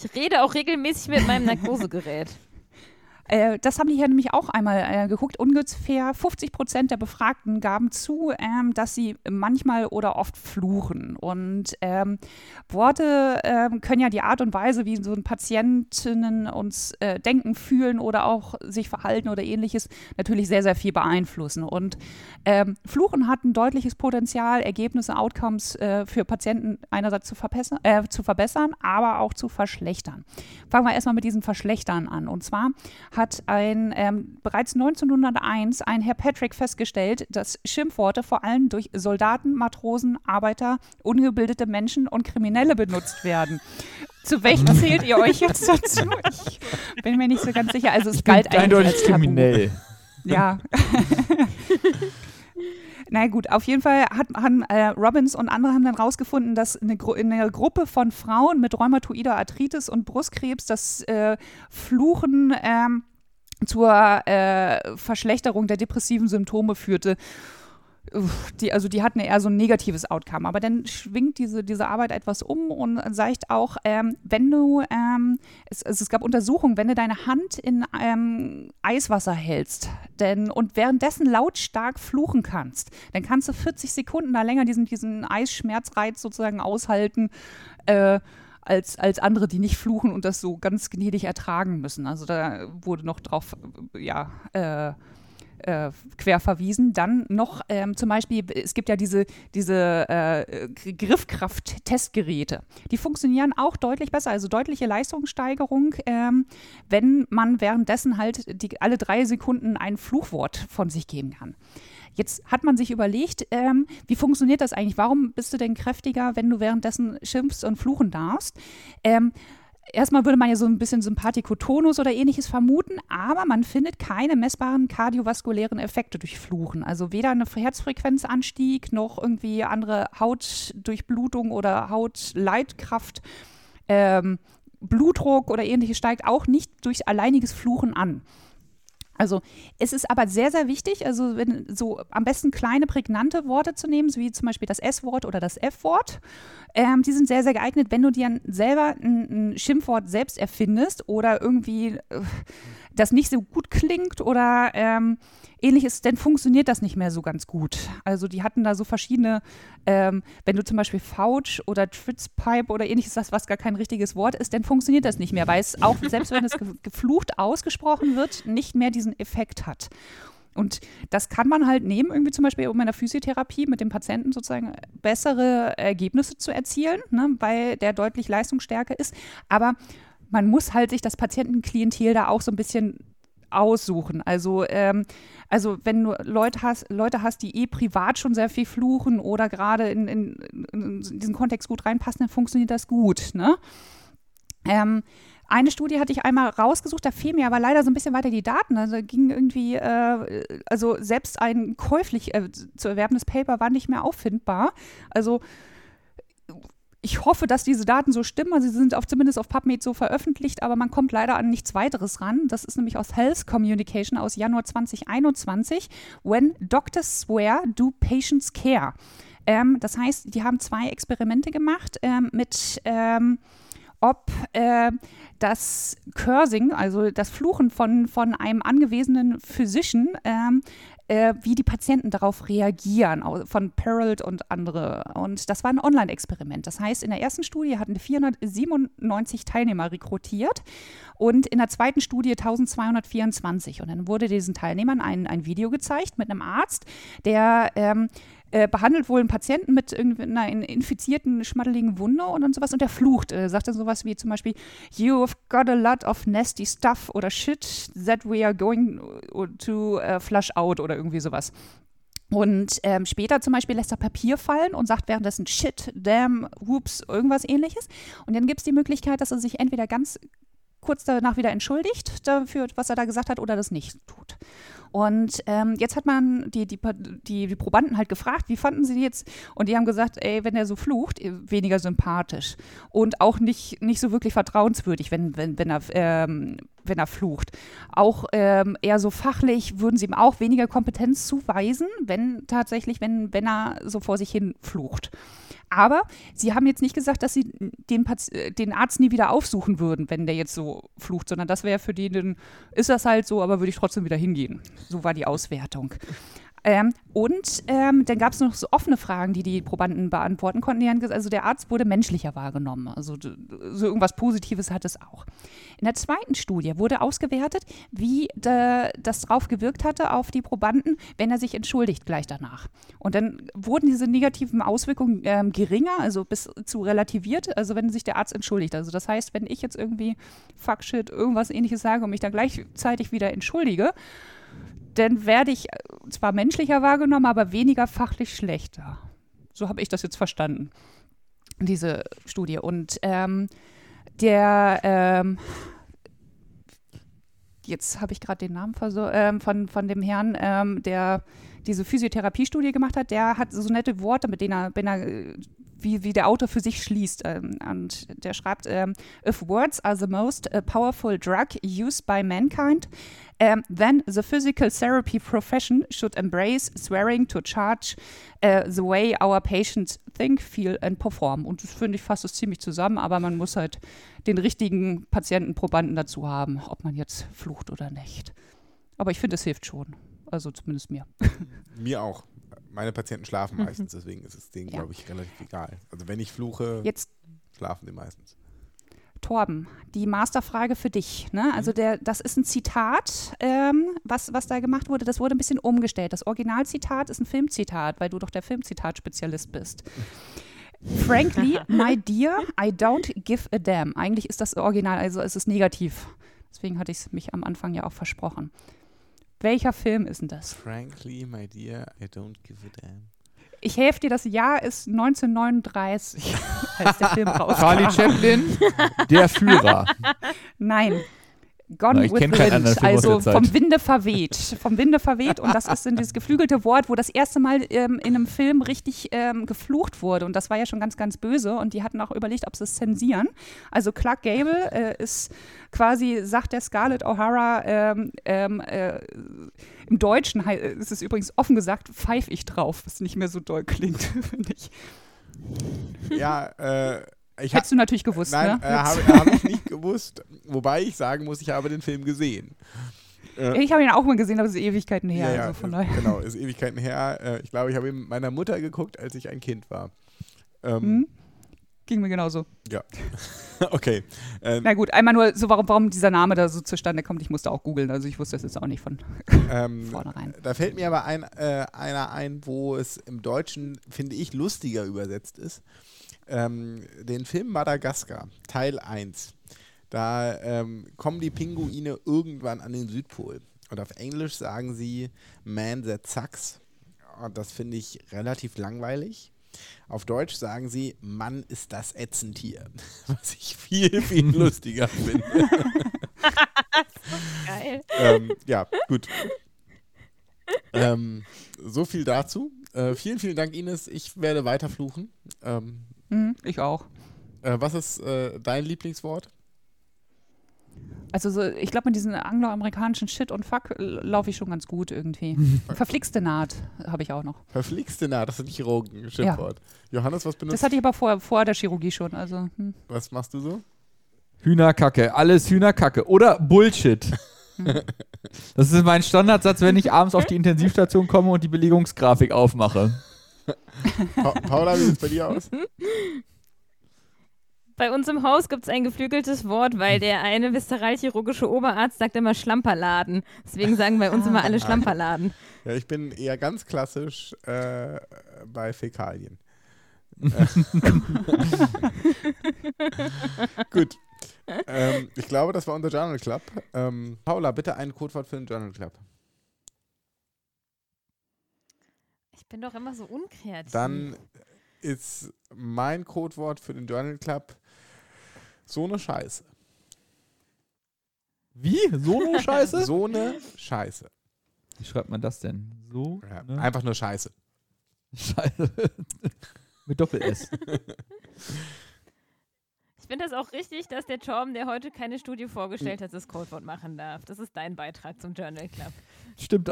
Ich rede auch regelmäßig mit meinem Narkosegerät. Äh, das haben die hier nämlich auch einmal äh, geguckt. Ungefähr 50 Prozent der Befragten gaben zu, ähm, dass sie manchmal oder oft fluchen. Und ähm, Worte ähm, können ja die Art und Weise, wie so ein Patientinnen uns äh, denken, fühlen oder auch sich verhalten oder ähnliches, natürlich sehr, sehr viel beeinflussen. Und ähm, Fluchen hat ein deutliches Potenzial, Ergebnisse, Outcomes äh, für Patienten einerseits zu, verbessern, äh, zu verbessern, aber auch zu verschlechtern. Fangen wir erstmal mit diesen Verschlechtern an. Und zwar hat ein ähm, bereits 1901 ein Herr Patrick festgestellt, dass Schimpfworte vor allem durch Soldaten, Matrosen, Arbeiter, ungebildete Menschen und Kriminelle benutzt werden. Zu welchen zählt ihr euch jetzt dazu? Ich bin mir nicht so ganz sicher. Also es galt eigentlich Eindeutig als kriminell. Ja. Na gut, auf jeden Fall hat, haben äh, Robbins und andere haben dann rausgefunden, dass eine, Gru eine Gruppe von Frauen mit rheumatoider Arthritis und Brustkrebs das äh, Fluchen ähm, zur äh, Verschlechterung der depressiven Symptome führte. Die, also die hatten eher so ein negatives Outcome. Aber dann schwingt diese, diese Arbeit etwas um und sagt auch, ähm, wenn du, ähm, es, es gab Untersuchungen, wenn du deine Hand in ähm, Eiswasser hältst denn, und währenddessen lautstark fluchen kannst, dann kannst du 40 Sekunden da länger diesen, diesen Eisschmerzreiz sozusagen aushalten. Äh, als, als andere, die nicht fluchen und das so ganz gnädig ertragen müssen. Also da wurde noch drauf, äh, ja, äh, äh, quer verwiesen. Dann noch ähm, zum Beispiel, es gibt ja diese, diese äh, Gr- Griffkraft-Testgeräte. Die funktionieren auch deutlich besser, also deutliche Leistungssteigerung, ähm, wenn man währenddessen halt die, alle drei Sekunden ein Fluchwort von sich geben kann. Jetzt hat man sich überlegt, ähm, wie funktioniert das eigentlich? Warum bist du denn kräftiger, wenn du währenddessen schimpfst und fluchen darfst? Ähm, erstmal würde man ja so ein bisschen Sympathikotonus oder ähnliches vermuten, aber man findet keine messbaren kardiovaskulären Effekte durch Fluchen. Also weder eine Herzfrequenzanstieg noch irgendwie andere Hautdurchblutung oder Hautleitkraft. Ähm, Blutdruck oder ähnliches steigt auch nicht durch alleiniges Fluchen an. Also es ist aber sehr, sehr wichtig, also wenn, so am besten kleine, prägnante Worte zu nehmen, wie zum Beispiel das S-Wort oder das F-Wort. Ähm, die sind sehr, sehr geeignet, wenn du dir selber ein, ein Schimpfwort selbst erfindest oder irgendwie äh, das nicht so gut klingt oder ähm, ähnliches, dann funktioniert das nicht mehr so ganz gut. Also die hatten da so verschiedene, ähm, wenn du zum Beispiel Fouch oder Tritzpipe oder ähnliches sagst, was gar kein richtiges Wort ist, dann funktioniert das nicht mehr, weil es auch, selbst wenn es geflucht ausgesprochen wird, nicht mehr diesen Effekt hat. Und das kann man halt nehmen, irgendwie zum Beispiel um in der Physiotherapie mit dem Patienten sozusagen bessere Ergebnisse zu erzielen, ne, weil der deutlich leistungsstärker ist. Aber man muss halt sich das Patientenklientel da auch so ein bisschen aussuchen. Also, ähm, also wenn du Leute hast, Leute hast, die eh privat schon sehr viel fluchen oder gerade in, in, in, diesen Kontext gut reinpassen, dann funktioniert das gut. Ne? Ähm, eine Studie hatte ich einmal rausgesucht, da fehlen mir aber leider so ein bisschen weiter die Daten. Also ging irgendwie, äh, also selbst ein käuflich äh, zu erwerbendes Paper war nicht mehr auffindbar. Also ich hoffe, dass diese Daten so stimmen. Also sie sind auf, zumindest auf PubMed so veröffentlicht, aber man kommt leider an nichts weiteres ran. Das ist nämlich aus Health Communication aus Januar 2021. When doctors swear, do patients care? Ähm, das heißt, die haben zwei Experimente gemacht ähm, mit ähm, ob äh, das Cursing, also das Fluchen von, von einem angewesenen Physician, ähm, äh, wie die Patienten darauf reagieren, von Perald und andere. Und das war ein Online-Experiment. Das heißt, in der ersten Studie hatten 497 Teilnehmer rekrutiert und in der zweiten Studie 1224. Und dann wurde diesen Teilnehmern ein, ein Video gezeigt mit einem Arzt, der ähm, äh, behandelt wohl einen Patienten mit irgendeiner infizierten, schmatteligen Wunde und dann sowas und der flucht. Äh, sagt dann sowas wie zum Beispiel, You've got a lot of nasty stuff oder shit that we are going to uh, flush out oder irgendwie sowas. Und ähm, später zum Beispiel lässt er Papier fallen und sagt währenddessen Shit, damn, whoops, irgendwas ähnliches. Und dann gibt es die Möglichkeit, dass er sich entweder ganz kurz danach wieder entschuldigt dafür, was er da gesagt hat, oder das nicht tut. Und ähm, jetzt hat man die, die, die, die, Probanden halt gefragt, wie fanden sie die jetzt? Und die haben gesagt, ey, wenn er so flucht, äh, weniger sympathisch. Und auch nicht, nicht so wirklich vertrauenswürdig, wenn, wenn, wenn er ähm, wenn er flucht. Auch ähm, eher so fachlich würden sie ihm auch weniger Kompetenz zuweisen, wenn tatsächlich, wenn, wenn er so vor sich hin flucht. Aber sie haben jetzt nicht gesagt, dass sie den, den Arzt nie wieder aufsuchen würden, wenn der jetzt so flucht, sondern das wäre für den, ist das halt so, aber würde ich trotzdem wieder hingehen. So war die Auswertung. Ähm, und ähm, dann gab es noch so offene Fragen, die die Probanden beantworten konnten. Die haben gesagt, also der Arzt wurde menschlicher wahrgenommen. Also so irgendwas Positives hat es auch. In der zweiten Studie wurde ausgewertet, wie de, das drauf gewirkt hatte auf die Probanden, wenn er sich entschuldigt gleich danach. Und dann wurden diese negativen Auswirkungen ähm, geringer, also bis zu relativiert, also wenn sich der Arzt entschuldigt. Also das heißt, wenn ich jetzt irgendwie Fuck shit, irgendwas ähnliches sage und mich dann gleichzeitig wieder entschuldige, dann werde ich äh, zwar menschlicher wahrgenommen, aber weniger fachlich schlechter. So habe ich das jetzt verstanden, diese Studie. Und ähm, der, ähm, jetzt habe ich gerade den Namen ähm, von, von dem Herrn, ähm, der diese Physiotherapiestudie gemacht hat, der hat so nette Worte, mit denen er, wenn er äh, wie, wie der Autor für sich schließt. Ähm, und der schreibt, ähm, if words are the most powerful drug used by mankind, um, then the physical therapy profession should embrace swearing to charge uh, the way our patients think, feel and perform. Und das finde ich fasst es ziemlich zusammen, aber man muss halt den richtigen Patientenprobanden dazu haben, ob man jetzt flucht oder nicht. Aber ich finde, es hilft schon. Also zumindest mir. Mir auch meine Patienten schlafen mhm. meistens, deswegen ist es denen, ja. glaube ich, relativ egal. Also wenn ich fluche, Jetzt. schlafen die meistens. Torben, die Masterfrage für dich. Ne? Also mhm. der, das ist ein Zitat, ähm, was, was da gemacht wurde. Das wurde ein bisschen umgestellt. Das Originalzitat ist ein Filmzitat, weil du doch der Filmzitat-Spezialist bist. Frankly, my dear, I don't give a damn. Eigentlich ist das Original, also es ist negativ. Deswegen hatte ich es mich am Anfang ja auch versprochen. Welcher Film ist denn das? Frankly, my dear, I don't give a damn. Ich helfe dir, das Jahr ist 1939, als der Film rauskam. Charlie Chaplin, der Führer. Nein. Gone Na, ich with Wind, also vom Winde verweht. Vom Winde verweht und das ist dieses geflügelte Wort, wo das erste Mal ähm, in einem Film richtig ähm, geflucht wurde und das war ja schon ganz, ganz böse und die hatten auch überlegt, ob sie es zensieren. Also Clark Gable äh, ist quasi, sagt der Scarlett O'Hara, ähm, ähm, äh, im Deutschen äh, ist es übrigens offen gesagt, pfeif ich drauf, was nicht mehr so doll klingt, finde ich. Ja, äh, ich Hättest du natürlich gewusst, Nein, ne? äh, habe hab ich nicht gewusst. Wobei ich sagen muss, ich habe den Film gesehen. Äh, ich habe ihn auch mal gesehen, aber es ist Ewigkeiten her. ja, also daher. genau, ist Ewigkeiten her. Äh, ich glaube, ich habe ihn mit meiner Mutter geguckt, als ich ein Kind war. Ähm, Hm? Ging mir genauso. Ja. okay. Ähm, Na gut, einmal nur so, warum, warum dieser Name da so zustande kommt. Ich musste auch googeln, also ich wusste das jetzt auch nicht von ähm, vornherein. da fällt mir aber ein, äh, einer ein, wo es im Deutschen, finde ich, lustiger übersetzt ist. Ähm, den Film Madagaskar, Teil 1. Da ähm, kommen die Pinguine irgendwann an den Südpol. Und auf Englisch sagen sie Man that sucks. Und das finde ich relativ langweilig. Auf Deutsch sagen sie, Mann ist das Ätzentier. Was ich viel, viel lustiger finde. Geil. ähm, ja, gut. Ähm, so viel dazu. Äh, vielen, vielen Dank, Ines. Ich werde weiter fluchen. Ähm, Mhm, ich auch. äh, was ist äh, dein Lieblingswort? Also so, ich glaube, mit diesem angloamerikanischen Shit und Fuck l- laufe ich schon ganz gut irgendwie. Verflixte Naht habe ich auch noch. Verflixte Naht, das ist ein Chirurgen-Schimpfwort. Johannes, was benutzt Das hatte ich aber vor, vor der Chirurgie schon. Also, hm. Was machst du so? Hühnerkacke, alles Hühnerkacke. Oder Bullshit. Das ist mein Standardsatz, wenn ich abends auf die Intensivstation komme und die Belegungsgrafik aufmache. Pa Paula, wie sieht es bei dir aus? Bei uns im Haus gibt es ein geflügeltes Wort, weil der eine viszeralchirurgische Oberarzt sagt immer Schlamperladen. Deswegen sagen bei uns immer alle Schlamperladen. Ja, ich bin eher ganz klassisch äh, bei Fäkalien. Gut. Ähm, ich glaube, das war unser Journal Club. Ähm, Paula, bitte ein Codewort für den Journal Club. Ich bin doch immer so unkreativ. Dann ist mein Codewort für den Journal Club so eine Scheiße. Wie? So eine Scheiße? So eine Scheiße. Wie schreibt man das denn? So? Ja, ne? Einfach nur Scheiße. Scheiße. Mit Doppel-S. Ich finde das auch richtig, dass der Torben, der heute keine Studie vorgestellt hat, das Codewort machen darf. Das ist dein Beitrag zum Journal Club. Stimmt